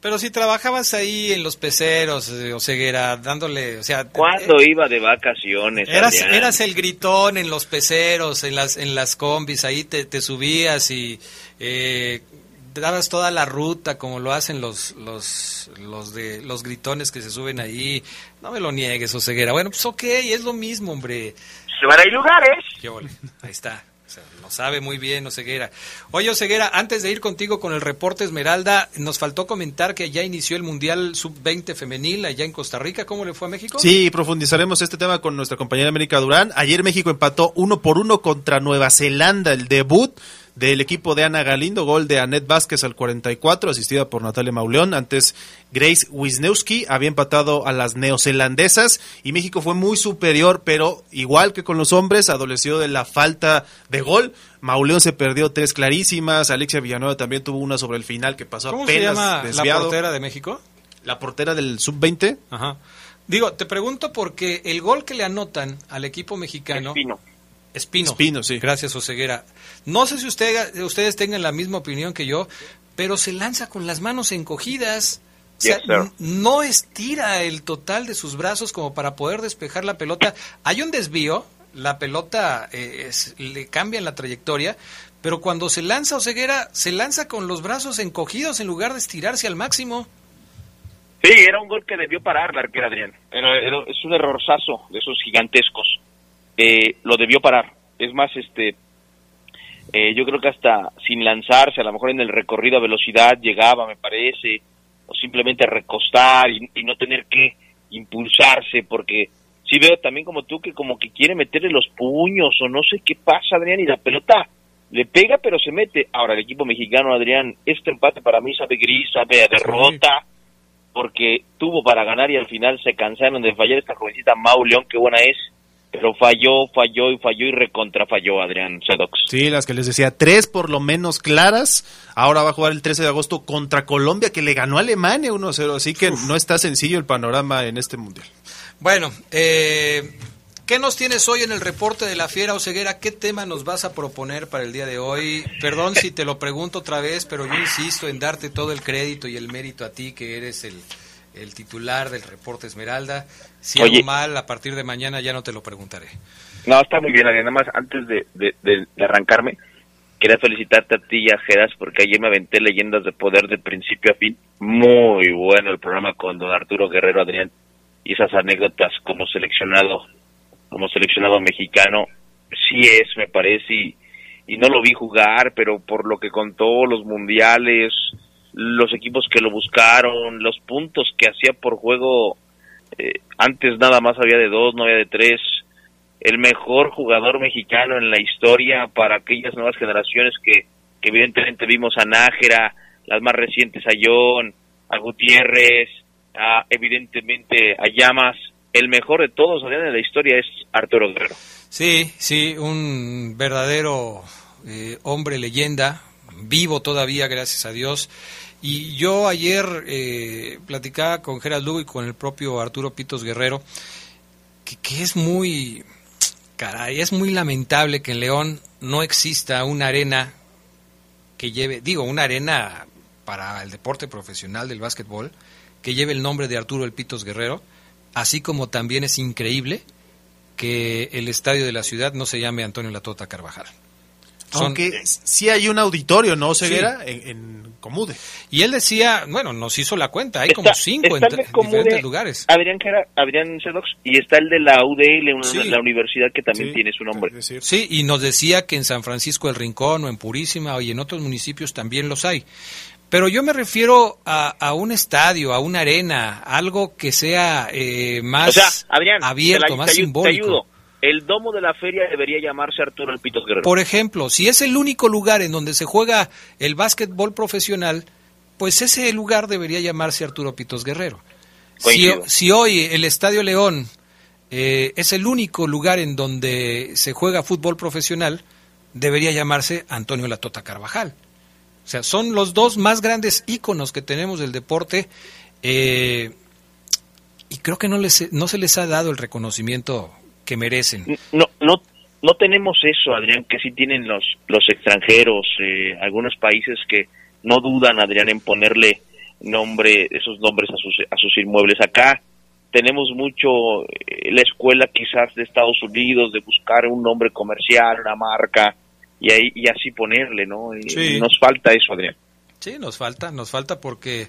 Pero si trabajabas ahí en los peceros, eh, Oseguera, dándole, o sea... ¿Cuándo iba de vacaciones, Eras, Adrián? eras el gritón en los peceros, en las, en las combis, ahí te, te subías y eh, dabas toda la ruta como lo hacen los, los, los, de, los gritones que se suben ahí. No me lo niegues, Oseguera. Bueno, pues ok, es lo mismo, hombre. Pero hay lugares. Qué ole, Ahí está. O sea, lo sabe muy bien Oseguera. Oye, Oseguera, antes de ir contigo con el reporte Esmeralda, nos faltó comentar que ya inició el Mundial Sub-20 femenil allá en Costa Rica. ¿Cómo le fue a México? Sí, profundizaremos este tema con nuestra compañera América Durán. Ayer México empató uno por uno contra Nueva Zelanda, el debut del equipo de Ana Galindo, gol de Anet Vázquez al 44, asistida por Natalia Mauleón. Antes Grace Wisniewski había empatado a las neozelandesas y México fue muy superior, pero igual que con los hombres, adoleció de la falta de gol. Mauleón se perdió tres clarísimas, Alexia Villanueva también tuvo una sobre el final que pasó ¿Cómo se apenas llama la desviado. portera de México? La portera del sub-20. Ajá. Digo, te pregunto porque el gol que le anotan al equipo mexicano. Espino. Espino. Espino, sí. Gracias, Oseguera. No sé si usted, ustedes tengan la misma opinión que yo, pero se lanza con las manos encogidas. O sea, Yes, no estira el total de sus brazos como para poder despejar la pelota. Hay un desvío, la pelota eh, es- le cambian la trayectoria, pero cuando se lanza Oseguera, se lanza con los brazos encogidos en lugar de estirarse al máximo. Sí, era un gol que debió parar la arquera Adrián. Era- era- es un errorzazo de esos gigantescos. Eh, lo debió parar. Es más, este, eh, yo creo que hasta sin lanzarse, a lo mejor en el recorrido a velocidad llegaba, me parece, o simplemente recostar y, y no tener que impulsarse, porque sí veo también como tú que como que quiere meterle los puños o no sé qué pasa, Adrián, y la pelota le pega pero se mete. Ahora el equipo mexicano, Adrián, este empate para mí sabe gris, sabe a derrota porque tuvo para ganar y al final se cansaron de fallar esta jovencita Mau León, qué buena es, pero falló, falló y falló y recontrafalló Adrián Sedox. Sí, las que les decía, tres por lo menos claras. Ahora va a jugar el 13 de agosto contra Colombia, que le ganó a Alemania 1-0. Así que no está sencillo el panorama en este mundial. Bueno, eh, ¿qué nos tienes hoy en el reporte de la Fiera Oseguera? ¿Qué tema nos vas a proponer para el día de hoy? Perdón si te lo pregunto otra vez, pero yo insisto en darte todo el crédito y el mérito a ti, que eres el, el titular del reporte Esmeralda. Si Oye. hago mal, a partir de mañana ya no te lo preguntaré. No, está muy bien, Adrián. Nada más, antes de, de- de- de arrancarme, quería felicitarte a ti y a Geras porque ayer me aventé leyendas de poder de principio a fin. Muy bueno el programa con don Arturo Guerrero, Adrián, y esas anécdotas como seleccionado, como seleccionado mexicano, sí es, me parece, y, y no lo vi jugar, pero por lo que contó, los mundiales, los equipos que lo buscaron, los puntos que hacía por juego, eh, antes nada más había de dos, no había de tres, el mejor jugador mexicano en la historia para aquellas nuevas generaciones que, que evidentemente vimos a Nájera, las más recientes a John, a Gutiérrez, a, evidentemente a Llamas. El mejor de todos en la historia es Arturo Guerrero. Sí, sí, un verdadero eh, hombre leyenda, vivo todavía, gracias a Dios. Y yo ayer eh, platicaba con Gerald Lugo y con el propio Arturo Pitos Guerrero, que, es muy, caray, es muy lamentable que en León no exista una arena que lleve, digo, una arena para el deporte profesional del básquetbol, que lleve el nombre de Arturo El Pitos Guerrero, así como también es increíble que el estadio de la ciudad no se llame Antonio Latota Carvajal. Son- Aunque sí hay un auditorio, ¿no, Ceguera? Sí. En, en Comude. Y él decía, bueno, nos hizo la cuenta, hay como cinco en está el de t- Comude, diferentes lugares. Adrián, Gera- Adrián Sedox, y está el de la UDL, una- Sí. la universidad que también Sí. tiene su nombre. Sí, y nos decía que en San Francisco del Rincón o en Purísima y en otros municipios también los hay. Pero yo me refiero a, a un estadio, a una arena, algo que sea eh, más o sea, Adrián, abierto, la- más te simbólico. ayudo. El domo de la feria debería llamarse Arturo El Pitos Guerrero. Por ejemplo, si es el único lugar en donde se juega el básquetbol profesional, pues ese lugar debería llamarse Arturo Pitos Guerrero. Si hoy el Estadio León eh, es el único lugar en donde se juega fútbol profesional, debería llamarse Antonio Latota Carvajal. O sea, son los dos más grandes íconos que tenemos del deporte eh, y creo que no, les, no se les ha dado el reconocimiento que merecen. No, no, no tenemos eso, Adrián, que sí tienen los, los extranjeros, eh, algunos países que no dudan, Adrián, en ponerle nombre, esos nombres a sus, a sus inmuebles. Acá tenemos mucho eh, la escuela quizás de Estados Unidos de buscar un nombre comercial, una marca y ahí y así ponerle, ¿no? Sí. Nos falta eso, Adrián. Sí, nos falta, nos falta porque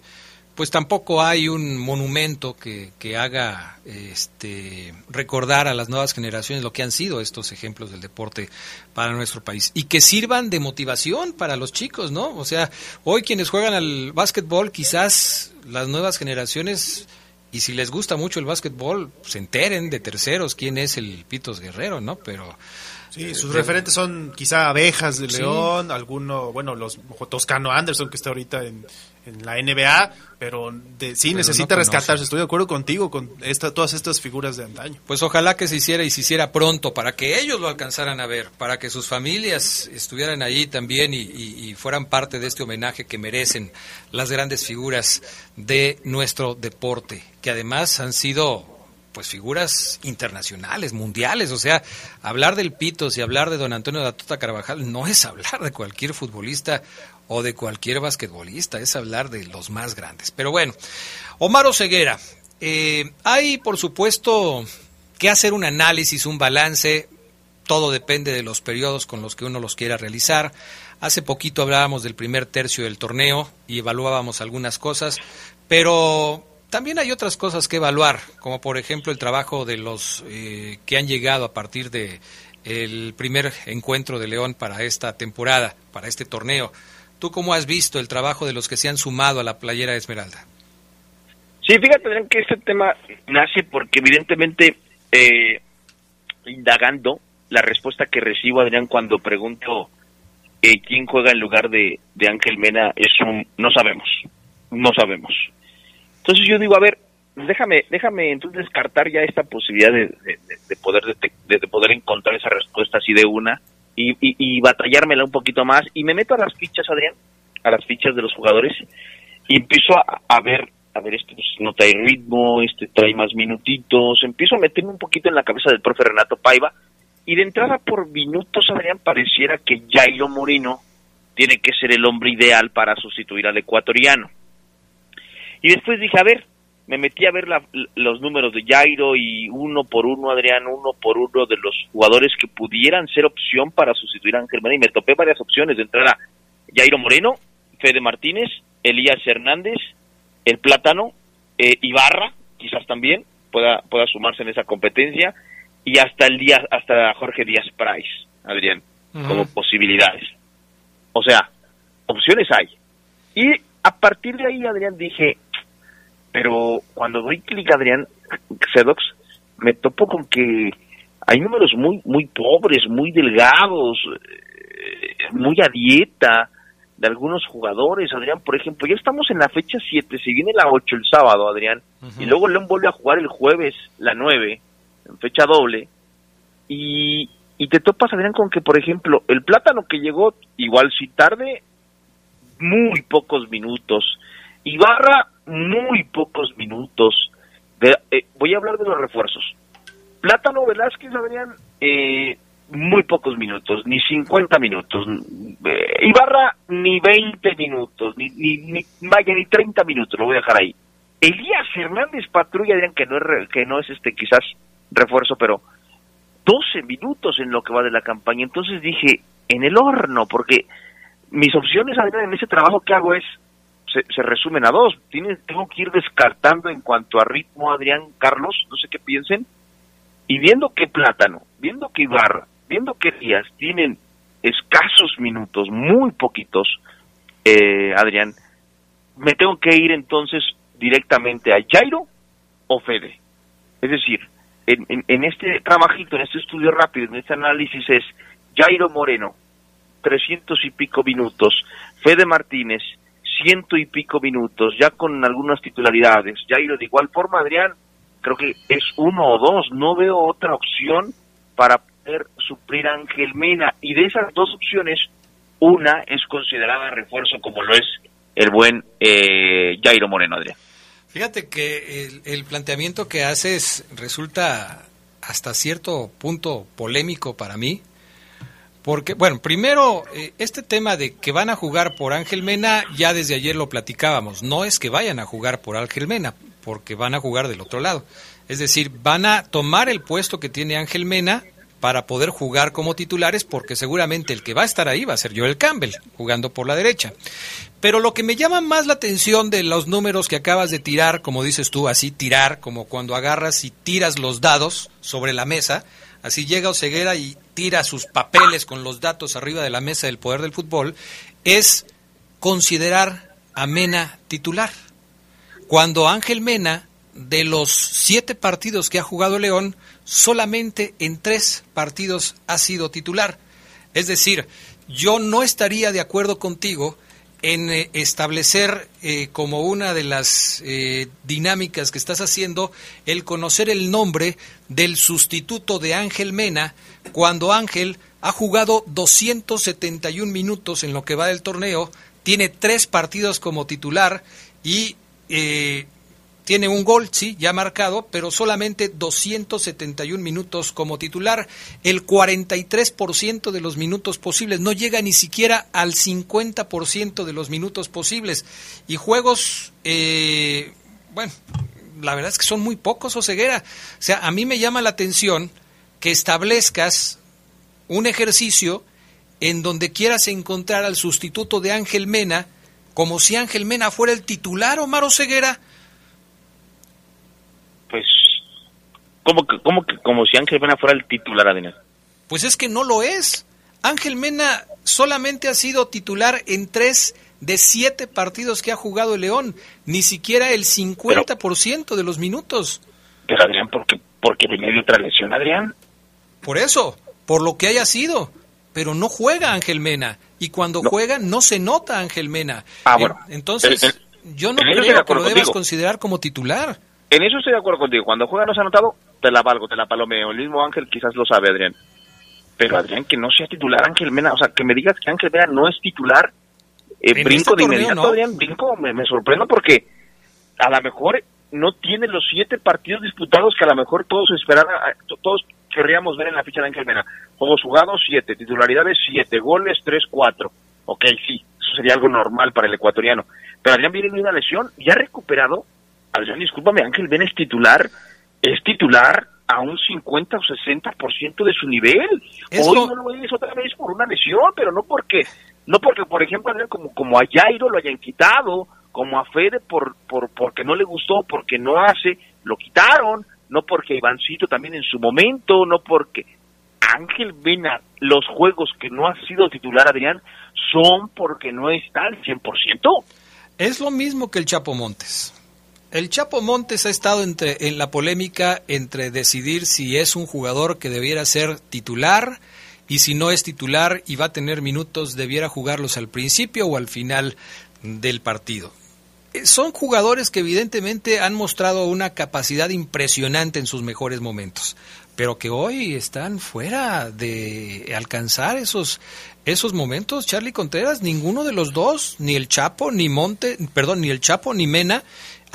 pues tampoco hay un monumento que, que haga este recordar a las nuevas generaciones lo que han sido estos ejemplos del deporte para nuestro país y que sirvan de motivación para los chicos, ¿no? O sea, hoy quienes juegan al básquetbol, quizás las nuevas generaciones y si les gusta mucho el básquetbol, se enteren de terceros quién es el Pitos Guerrero, ¿no? Pero Sí, sus referentes son quizá Abejas de León, alguno, bueno, los Toscano Anderson que está ahorita en, en la NBA, pero de, sí necesita rescatarse. Estoy de acuerdo contigo con esta, todas estas figuras de antaño. Pues ojalá que se hiciera y se hiciera pronto para que ellos lo alcanzaran a ver, para que sus familias estuvieran ahí también y, y fueran parte de este homenaje que merecen las grandes figuras de nuestro deporte, que además han sido pues figuras internacionales, mundiales, o sea, hablar del Pitos y hablar de don Antonio de la Tota Carvajal no es hablar de cualquier futbolista o de cualquier basquetbolista, es hablar de los más grandes. Pero bueno, Omar Ceguera, eh, hay por supuesto que hacer un análisis, un balance, todo depende de los periodos con los que uno los quiera realizar. Hace poquito hablábamos del primer tercio del torneo y evaluábamos algunas cosas, pero también hay otras cosas que evaluar, como por ejemplo el trabajo de los eh, que han llegado a partir de el primer encuentro de León para esta temporada, para este torneo. ¿Tú cómo has visto el trabajo de los que se han sumado a la playera Esmeralda? Sí, fíjate que este tema nace porque evidentemente eh, indagando la respuesta que recibo Adrián cuando pregunto eh, quién juega en lugar de, de Ángel Mena es un no sabemos, no sabemos. Entonces yo digo, a ver, déjame, déjame entonces descartar ya esta posibilidad de, poder de, poder encontrar esa respuesta así de una y, y, batallármela un poquito más y me meto a las fichas, Adrián, a las fichas de los jugadores y empiezo a, ver, a ver, este pues, no trae ritmo, este trae más minutitos, empiezo a meterme un poquito en la cabeza del profe Renato Paiva y de entrada por minutos, Adrián, pareciera que Jairo Moreno tiene que ser el hombre ideal para sustituir al ecuatoriano. Y después dije, a ver, me metí a ver los números de Jairo y uno por uno, Adrián, uno por uno de los jugadores que pudieran ser opción para sustituir a Ángel Mena. Y me topé varias opciones de entrada. Jairo Moreno, Fede Martínez, Elías Hernández, El Plátano, eh, Ibarra, quizás también pueda, pueda sumarse en esa competencia, y hasta el día, hasta Jorge Díaz Price, Adrián, como posibilidades. O sea, opciones hay. Y a partir de ahí, Adrián, dije, pero cuando doy clic, Adrián, Sedox, me topo con que hay números muy, muy pobres, muy delgados, eh, muy a dieta de algunos jugadores, Adrián, por ejemplo, ya estamos en la fecha 7, si viene la 8 el sábado, Adrián, y luego León vuelve a jugar el jueves, la 9, en fecha doble, y, y te topas, Adrián, con que, por ejemplo, el plátano que llegó, igual si tarde, muy pocos minutos, Ibarra, muy pocos minutos. Eh, voy a hablar de los refuerzos. Plátano Velázquez, Adrián, eh, muy pocos minutos, ni 50 minutos. Eh, Ibarra, ni 20 minutos, ni, ni, vaya, ni 30 minutos, lo voy a dejar ahí. Elías Hernández Patrulla, Adrián, que no es, que no es este quizás refuerzo, pero 12 minutos en lo que va de la campaña. Entonces dije, en el horno, porque mis opciones, Adrián, en ese trabajo que hago es se, resumen a dos. Tienen, tengo que ir descartando en cuanto a ritmo, Adrián, Carlos, no sé qué piensen, y viendo que Plátano, viendo que Ibarra, viendo que Díaz tienen escasos minutos, muy poquitos, eh, Adrián, me tengo que ir entonces directamente a Jairo o Fede. Es decir, en, en, este trabajito, en este estudio rápido, en este análisis es Jairo Moreno, 300 y pico minutos, Fede Martínez, ciento y pico minutos, ya con algunas titularidades. Y de igual forma, Adrián, creo que es uno o dos, no veo otra opción para poder suplir a Ángel Mena. Y de esas dos opciones, una es considerada refuerzo como lo es el buen eh, Jairo Moreno, Adrián. Fíjate que el, el planteamiento que haces resulta hasta cierto punto polémico para mí, porque, bueno, primero, eh, este tema de que van a jugar por Ángel Mena, ya desde ayer lo platicábamos. No es que vayan a jugar por Ángel Mena, porque van a jugar del otro lado. Es decir, van a tomar el puesto que tiene Ángel Mena para poder jugar como titulares, porque seguramente el que va a estar ahí va a ser Joel Campbell, jugando por la derecha. Pero lo que me llama más la atención de los números que acabas de tirar, como dices tú, así tirar, como cuando agarras y tiras los dados sobre la mesa, así llega Oseguera y tira sus papeles con los datos arriba de la mesa del poder del fútbol, es considerar a Mena titular. Cuando Ángel Mena de los siete partidos que ha jugado León, solamente en tres partidos ha sido titular. Es decir, yo no estaría de acuerdo contigo en eh, establecer eh, como una de las eh, dinámicas que estás haciendo el conocer el nombre del sustituto de Ángel Mena cuando Ángel ha jugado 271 minutos en lo que va del torneo, tiene tres partidos como titular y tiene un gol, sí, ya marcado, pero solamente 271 minutos como titular, el 43% de los minutos posibles, no llega ni siquiera al 50% de los minutos posibles. Y juegos, eh, bueno, la verdad es que son muy pocos, Oseguera. O sea, a mí me llama la atención que establezcas un ejercicio en donde quieras encontrar al sustituto de Ángel Mena, como si Ángel Mena fuera el titular, Omar Oseguera pues, ¿cómo que, cómo que, como si Ángel Mena fuera el titular, Adina? Pues es que no lo es. Ángel Mena solamente ha sido titular en tres de siete partidos que ha jugado el León, ni siquiera el 50% de los minutos. Pero Adrián, ¿por qué, porque tenía otra lesión, Adrián? Por eso, por lo que haya sido. Pero no juega Ángel Mena. Y cuando juega, no se nota Ángel Mena. Ah, bueno. Entonces, yo no creo que lo debas considerar como titular. En eso estoy de acuerdo contigo. Cuando juega no se ha notado, te la valgo, te la palomeo. El mismo Ángel quizás lo sabe, Adrián. Pero Adrián, que no sea titular Ángel Mena, o sea, que me digas que Ángel Mena no es titular, eh, brinco este de inmediato, Adrián, brinco, me, me sorprendo porque a lo mejor no tiene los siete partidos disputados que a lo mejor todos esperaban, todos querríamos ver en la ficha de Ángel Mena. Juegos jugados, siete, titularidades, siete, goles, tres, cuatro. Ok, sí, eso sería algo normal para el ecuatoriano. Pero Adrián viene de una lesión, ya ha recuperado Adrián, discúlpame, Ángel Ben es titular, es titular a un 50 o 60% de su nivel. Hoy no lo es otra vez por una lesión, pero no porque, no porque, por ejemplo, como, como a Jairo lo hayan quitado, como a Fede por, por, porque no le gustó, porque no hace, lo quitaron, no porque Ivancito también en su momento, no porque Ángel Vena, los juegos que no ha sido titular, Adrián, son porque no está al 100%. Es lo mismo que el Chapo Montes. El Chapo Montes ha estado entre, en la polémica entre decidir si es un jugador que debiera ser titular y si no es titular y va a tener minutos, debiera jugarlos al principio o al final del partido. Eh, son jugadores que evidentemente han mostrado una capacidad impresionante en sus mejores momentos, pero que hoy están fuera de alcanzar esos esos momentos, Charlie Contreras, ninguno de los dos, ni el Chapo, ni Monte, perdón, ni el Chapo, ni Mena,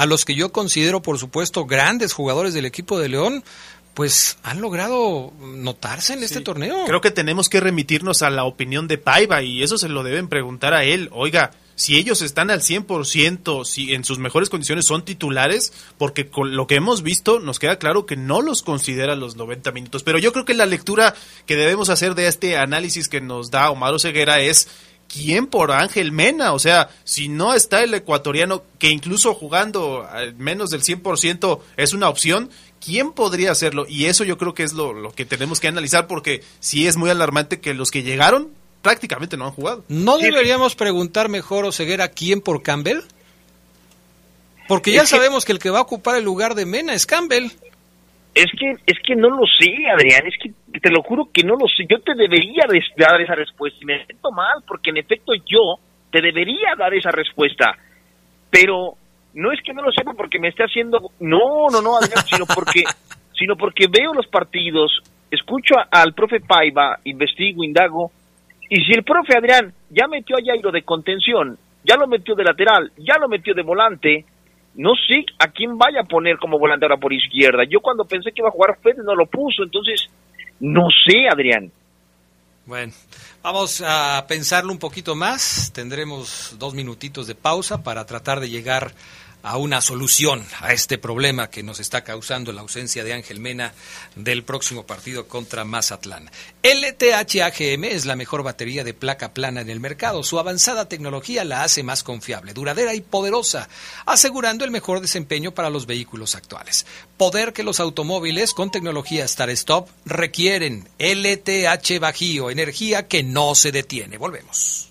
a los que yo considero, por supuesto, grandes jugadores del equipo de León, pues han logrado notarse en este torneo. Creo que tenemos que remitirnos a la opinión de Paiva y eso se lo deben preguntar a él. Oiga, si ellos están al 100%, si en sus mejores condiciones son titulares, porque con lo que hemos visto nos queda claro que no los considera los 90 minutos. Pero yo creo que la lectura que debemos hacer de este análisis que nos da Omar Ceguera es ¿quién por Ángel Mena? O sea, si no está el ecuatoriano, que incluso jugando menos del 100% es una opción, ¿quién podría hacerlo? Y eso yo creo que es lo, que tenemos que analizar porque sí es muy alarmante que los que llegaron prácticamente no han jugado. ¿No deberíamos preguntar mejor, o Ceguera, quién por Campbell? Porque ya sabemos que el que va a ocupar el lugar de Mena es Campbell. Es que, es que no lo sé, Adrián, es que te lo juro que no lo sé. Yo te debería dar esa respuesta y me siento mal porque en efecto yo te debería dar esa respuesta. Pero no es que no lo sepa porque me esté haciendo, no, no, no, Adrián, sino porque, sino porque veo los partidos, escucho al profe Paiva, investigo, indago, y si el profe Adrián ya metió a Jairo de contención, ya lo metió de lateral, ya lo metió de volante, no sé a quién vaya a poner como volante ahora por izquierda. Yo cuando pensé que iba a jugar Fede no lo puso, entonces no sé, Adrián. Bueno, vamos a pensarlo un poquito más. Tendremos dos minutitos de pausa para tratar de llegar a una solución a este problema que nos está causando la ausencia de Ángel Mena del próximo partido contra Mazatlán. LTH AGM es la mejor batería de placa plana en el mercado. Su avanzada tecnología la hace más confiable, duradera y poderosa, asegurando el mejor desempeño para los vehículos actuales. Poder que los automóviles con tecnología Star Stop requieren. LTH Bajío, energía que no se detiene. Volvemos.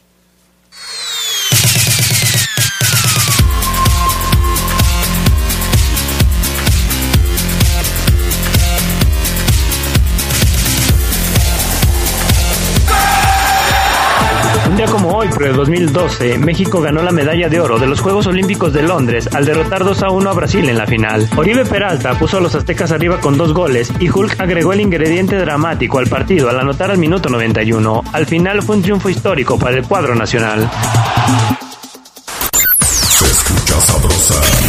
Julio de 2012, México ganó la medalla de oro de los Juegos Olímpicos de Londres al derrotar 2 a 1 a Brasil en la final. Oribe Peralta puso a los aztecas arriba con dos goles y Hulk agregó el ingrediente dramático al partido al anotar al minuto 91. Al final fue un triunfo histórico para el cuadro nacional. Se escucha sabrosa,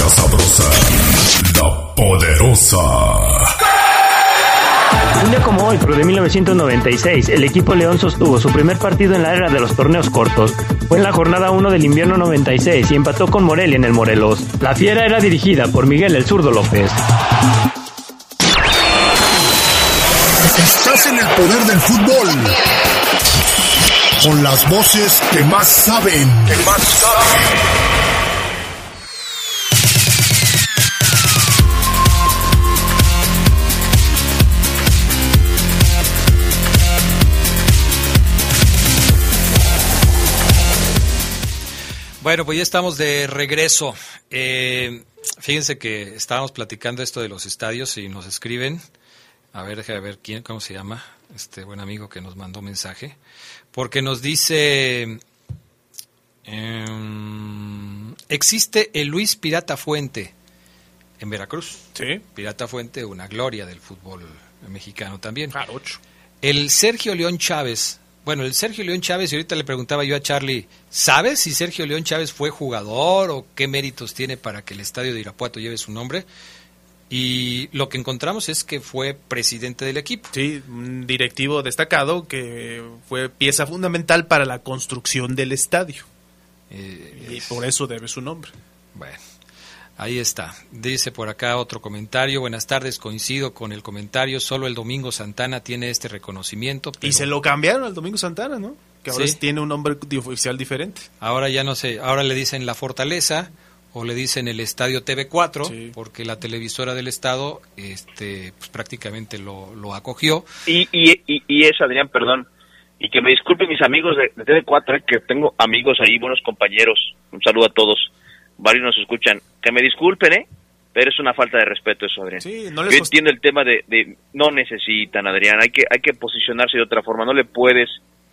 Escucha sabrosa, la poderosa. Un día como hoy, pero de 1996, el equipo León sostuvo su primer partido en la era de los torneos cortos. Fue en la jornada 1 del invierno 96 y empató con Morelia en el Morelos. La fiera era dirigida por Miguel el Zurdo López. Estás en el poder del fútbol. Con las voces que más saben. Que más saben. Bueno, pues ya estamos de regreso. Eh, fíjense que estábamos platicando esto de los estadios y nos escriben. A ver, déjame ver quién, cómo se llama este buen amigo que nos mandó mensaje. Porque nos dice, em, existe el Luis Pirata Fuente en Veracruz. Sí. Pirata Fuente, una gloria del fútbol mexicano también. El Sergio León Chávez. Bueno, el Sergio León Chávez, y ahorita le preguntaba yo a Charlie, ¿sabes si Sergio León Chávez fue jugador o qué méritos tiene para que el estadio de Irapuato lleve su nombre? Y lo que encontramos es que fue presidente del equipo. Sí, un directivo destacado que fue pieza fundamental para la construcción del estadio. y por eso debe su nombre. Bueno, ahí está. Dice por acá otro comentario. Buenas tardes, coincido con el comentario. Solo el Domingo Santana tiene este reconocimiento. Y se lo cambiaron al Domingo Santana, ¿no? Que ahora Sí. tiene un nombre oficial diferente. Ahora ya no sé, ahora le dicen La Fortaleza o le dicen el Estadio TV4, porque la televisora del Estado este, pues, prácticamente lo, lo acogió. Y, y, y, y eso, Adrián, perdón. Y que me disculpen mis amigos de, de TV4, eh, que tengo amigos ahí, buenos compañeros. Un saludo a todos. Varios nos escuchan. Que me disculpen, ¿eh? Pero es una falta de respeto eso, Adrián. Sí, no Yo les cost- entiendo el tema de, de no necesitan, Adrián. Hay que, hay que posicionarse de otra forma. No le puedes.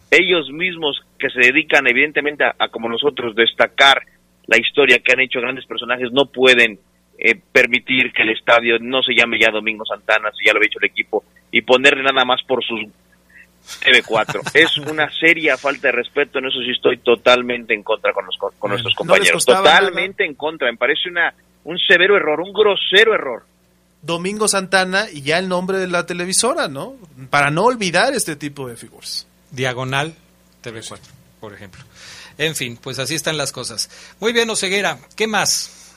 Ellos mismos que se dedican, evidentemente, a, a como nosotros, destacar la historia que han hecho grandes personajes, no pueden eh, permitir que el estadio no se llame ya Domingo Santana, si ya lo había hecho el equipo, y ponerle nada más por sus TV4. es una seria falta de respeto, en eso sí estoy totalmente en contra con, los, con Bueno, nuestros compañeros. totalmente en contra, me parece una un severo error, un grosero error. Domingo Santana y ya el nombre de la televisora, ¿no? Para no olvidar este tipo de figuras. Diagonal TV4, por ejemplo. En fin, pues así están las cosas. Muy bien, Oseguera, ¿qué más?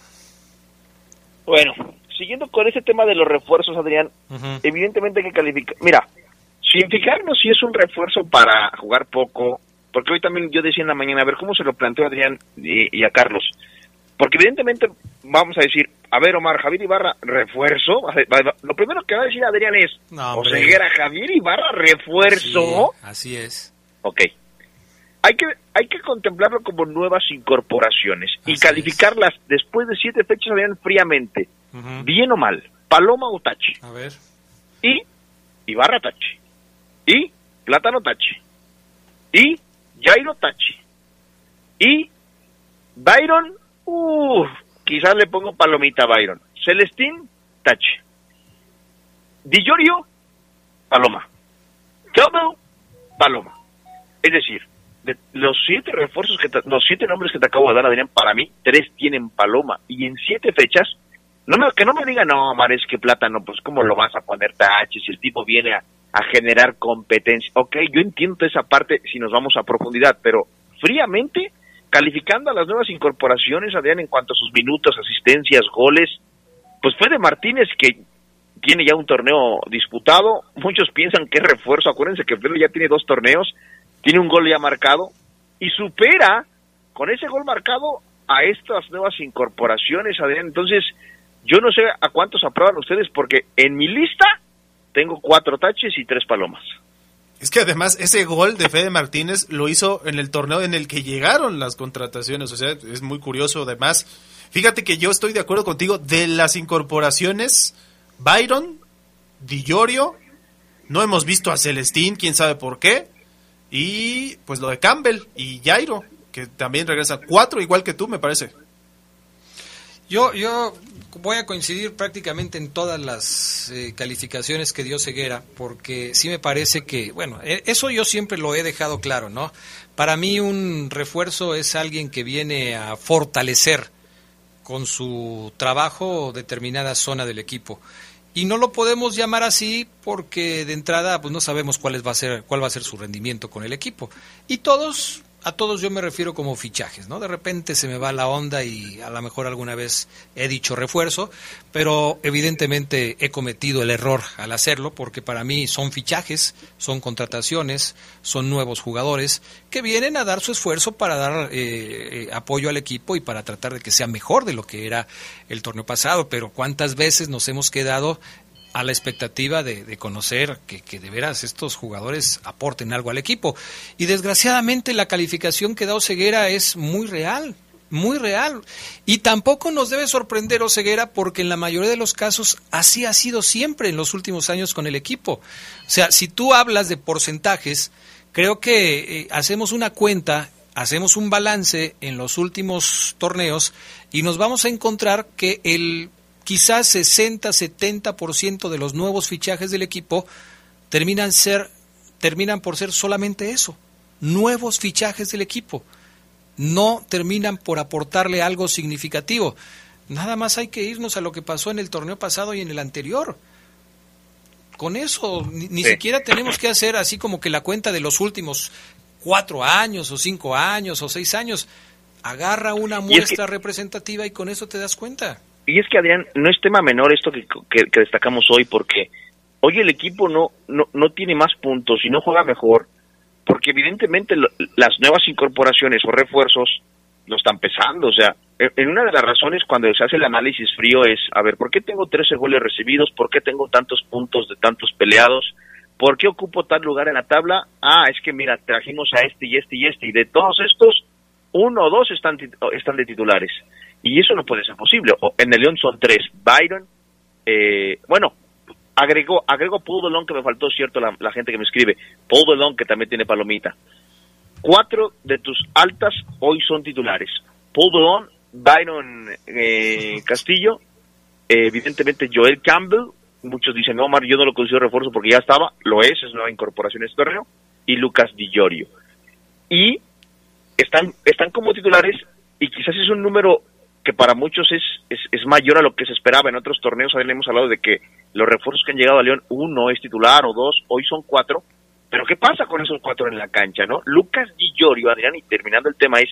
Bueno, siguiendo con ese tema de los refuerzos, Adrián, evidentemente hay que calificar. Mira, sin fijarnos si es un refuerzo para jugar poco, porque hoy también yo decía en la mañana, a ver cómo se lo planteó Adrián y, y a Carlos. Porque evidentemente vamos a decir, a ver Omar, Javier Ibarra, refuerzo. Lo primero que va a decir Adrián es, No, hombre. Oseguera, Javier Ibarra, refuerzo. Sí, así es. Ok. Hay que, hay que contemplarlo como nuevas incorporaciones y calificarlas después de siete fechas, Adrián, fríamente. Bien o mal. Paloma o Tachi. A ver. Y Ibarra Tachi. Y Plátano Tachi. Y Jairo Tachi. Y Byron, uff, quizás le pongo palomita a Byron. Celestín, Tachi. Di Llorio, Paloma. Campbell, Paloma. Es decir, de los siete refuerzos que los siete nombres que te acabo de dar, Adrián, para mí, tres tienen Paloma. Y en siete fechas, no me, que no me digan, no, Omar, es que Plátano, pues, ¿cómo lo vas a poner Tachi si el tipo viene a, a generar competencia? Ok, yo entiendo esa parte si nos vamos a profundidad, pero fríamente, calificando a las nuevas incorporaciones, Adrián, en cuanto a sus minutos, asistencias, goles, pues fue de Martínez que tiene ya un torneo disputado. Muchos piensan que es refuerzo. Acuérdense que Fede ya tiene dos torneos, tiene un gol ya marcado y supera con ese gol marcado a estas nuevas incorporaciones, Adrián. Entonces, yo no sé a cuántos aprueban ustedes, porque en mi lista tengo cuatro taches y tres palomas. Es que además ese gol de Fede Martínez lo hizo en el torneo en el que llegaron las contrataciones, o sea, es muy curioso además. Fíjate que yo estoy de acuerdo contigo de las incorporaciones, Byron, Di Llorio, no hemos visto a Celestín, quién sabe por qué, y pues lo de Campbell y Jairo, que también regresa cuatro igual que tú, me parece. Yo, yo voy a coincidir prácticamente en todas las eh, calificaciones que dio Ceguera, porque sí me parece que, bueno, e, eso yo siempre lo he dejado claro, ¿no? Para mí un refuerzo es alguien que viene a fortalecer con su trabajo determinada zona del equipo. Y no lo podemos llamar así porque de entrada pues no sabemos cuál va a ser cuál va a ser su rendimiento con el equipo. Y todos a todos yo me refiero como fichajes, ¿no? De repente se me va la onda y a lo mejor alguna vez he dicho refuerzo, pero evidentemente he cometido el error al hacerlo porque para mí son fichajes, son contrataciones, son nuevos jugadores que vienen a dar su esfuerzo para dar eh, eh, apoyo al equipo y para tratar de que sea mejor de lo que era el torneo pasado, pero cuántas veces nos hemos quedado a la expectativa de, conocer que, de veras estos jugadores aporten algo al equipo. Y desgraciadamente la calificación que da Oseguera es muy real, muy real. Y tampoco nos debe sorprender Oseguera porque en la mayoría de los casos así ha sido siempre en los últimos años con el equipo. O sea, si tú hablas de porcentajes, creo que eh, hacemos una cuenta, hacemos un balance en los últimos torneos y nos vamos a encontrar que el quizás 60-70% de los nuevos fichajes del equipo terminan, ser, terminan por ser solamente eso, nuevos fichajes del equipo. No terminan por aportarle algo significativo. Nada más hay que irnos a lo que pasó en el torneo pasado y en el anterior. Con eso, ni, siquiera tenemos que hacer así como que la cuenta de los últimos cuatro años o cinco años o seis años. Agarra una muestra representativa y con eso te das cuenta. Y es que, Adrián, no es tema menor esto que, que, destacamos hoy, porque hoy el equipo no, no, no tiene más puntos y no juega mejor, porque evidentemente las nuevas incorporaciones o refuerzos lo están pesando. O sea, en una de las razones cuando se hace el análisis frío es, a ver, ¿por qué tengo 13 goles recibidos? ¿Por qué tengo tantos puntos de tantos peleados? ¿Por qué ocupo tal lugar en la tabla? Ah, es que mira, trajimos a este y este y este, y de todos estos, uno o dos están, están de titulares. Y eso no puede ser posible. en el León son tres. Byron, eh, bueno, agregó, agregó Paul Delon, que me faltó, cierto, la, gente que me escribe. Paul Delon, que también tiene palomita. Cuatro de tus altas hoy son titulares. Paul Delon, Byron eh, Castillo, evidentemente Joel Campbell, muchos dicen, no, Omar, yo no lo considero refuerzo porque ya estaba, lo es, es nueva incorporación este torneo, y Lucas Di Llorio. Y están, están como titulares, y quizás es un número que para muchos es, es, mayor a lo que se esperaba. En otros torneos hemos hablado de que los refuerzos que han llegado a León, uno es titular o dos, hoy son cuatro. Pero ¿qué pasa con esos cuatro en la cancha, no? Lucas Di Llorio, Adrián, y terminando el tema, es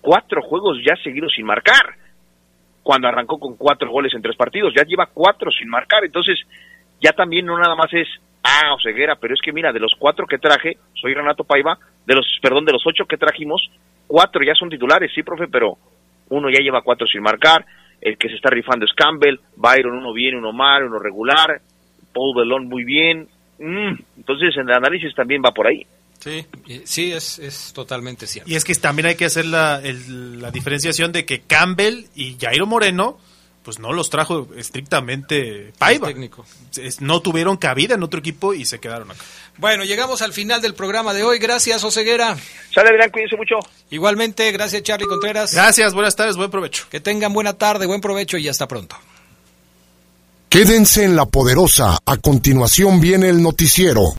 cuatro juegos ya seguidos sin marcar. Cuando arrancó con cuatro goles en tres partidos, ya lleva cuatro sin marcar. Entonces, ya también no nada más es, ah, Oseguera, pero es que mira, de los cuatro que traje, soy Renato Paiva, de los, perdón, de los ocho que trajimos, cuatro ya son titulares, sí, profe, pero uno ya lleva cuatro sin marcar, el que se está rifando es Campbell, Byron uno bien, uno mal, uno regular, Paul Belón muy bien, mm, entonces en el análisis también va por ahí. Sí, sí, es, es totalmente cierto. Y es que también hay que hacer la, la diferenciación de que Campbell y Jairo Moreno pues no los trajo estrictamente Paiva. Técnico. No tuvieron cabida en otro equipo y se quedaron acá. Bueno, llegamos al final del programa de hoy. Gracias, Oseguera. Sale, Adrián, cuídense mucho. Igualmente, gracias, Charlie Contreras. Gracias, buenas tardes, buen provecho. Que tengan buena tarde, buen provecho y hasta pronto. Quédense en la poderosa. A continuación viene el noticiero.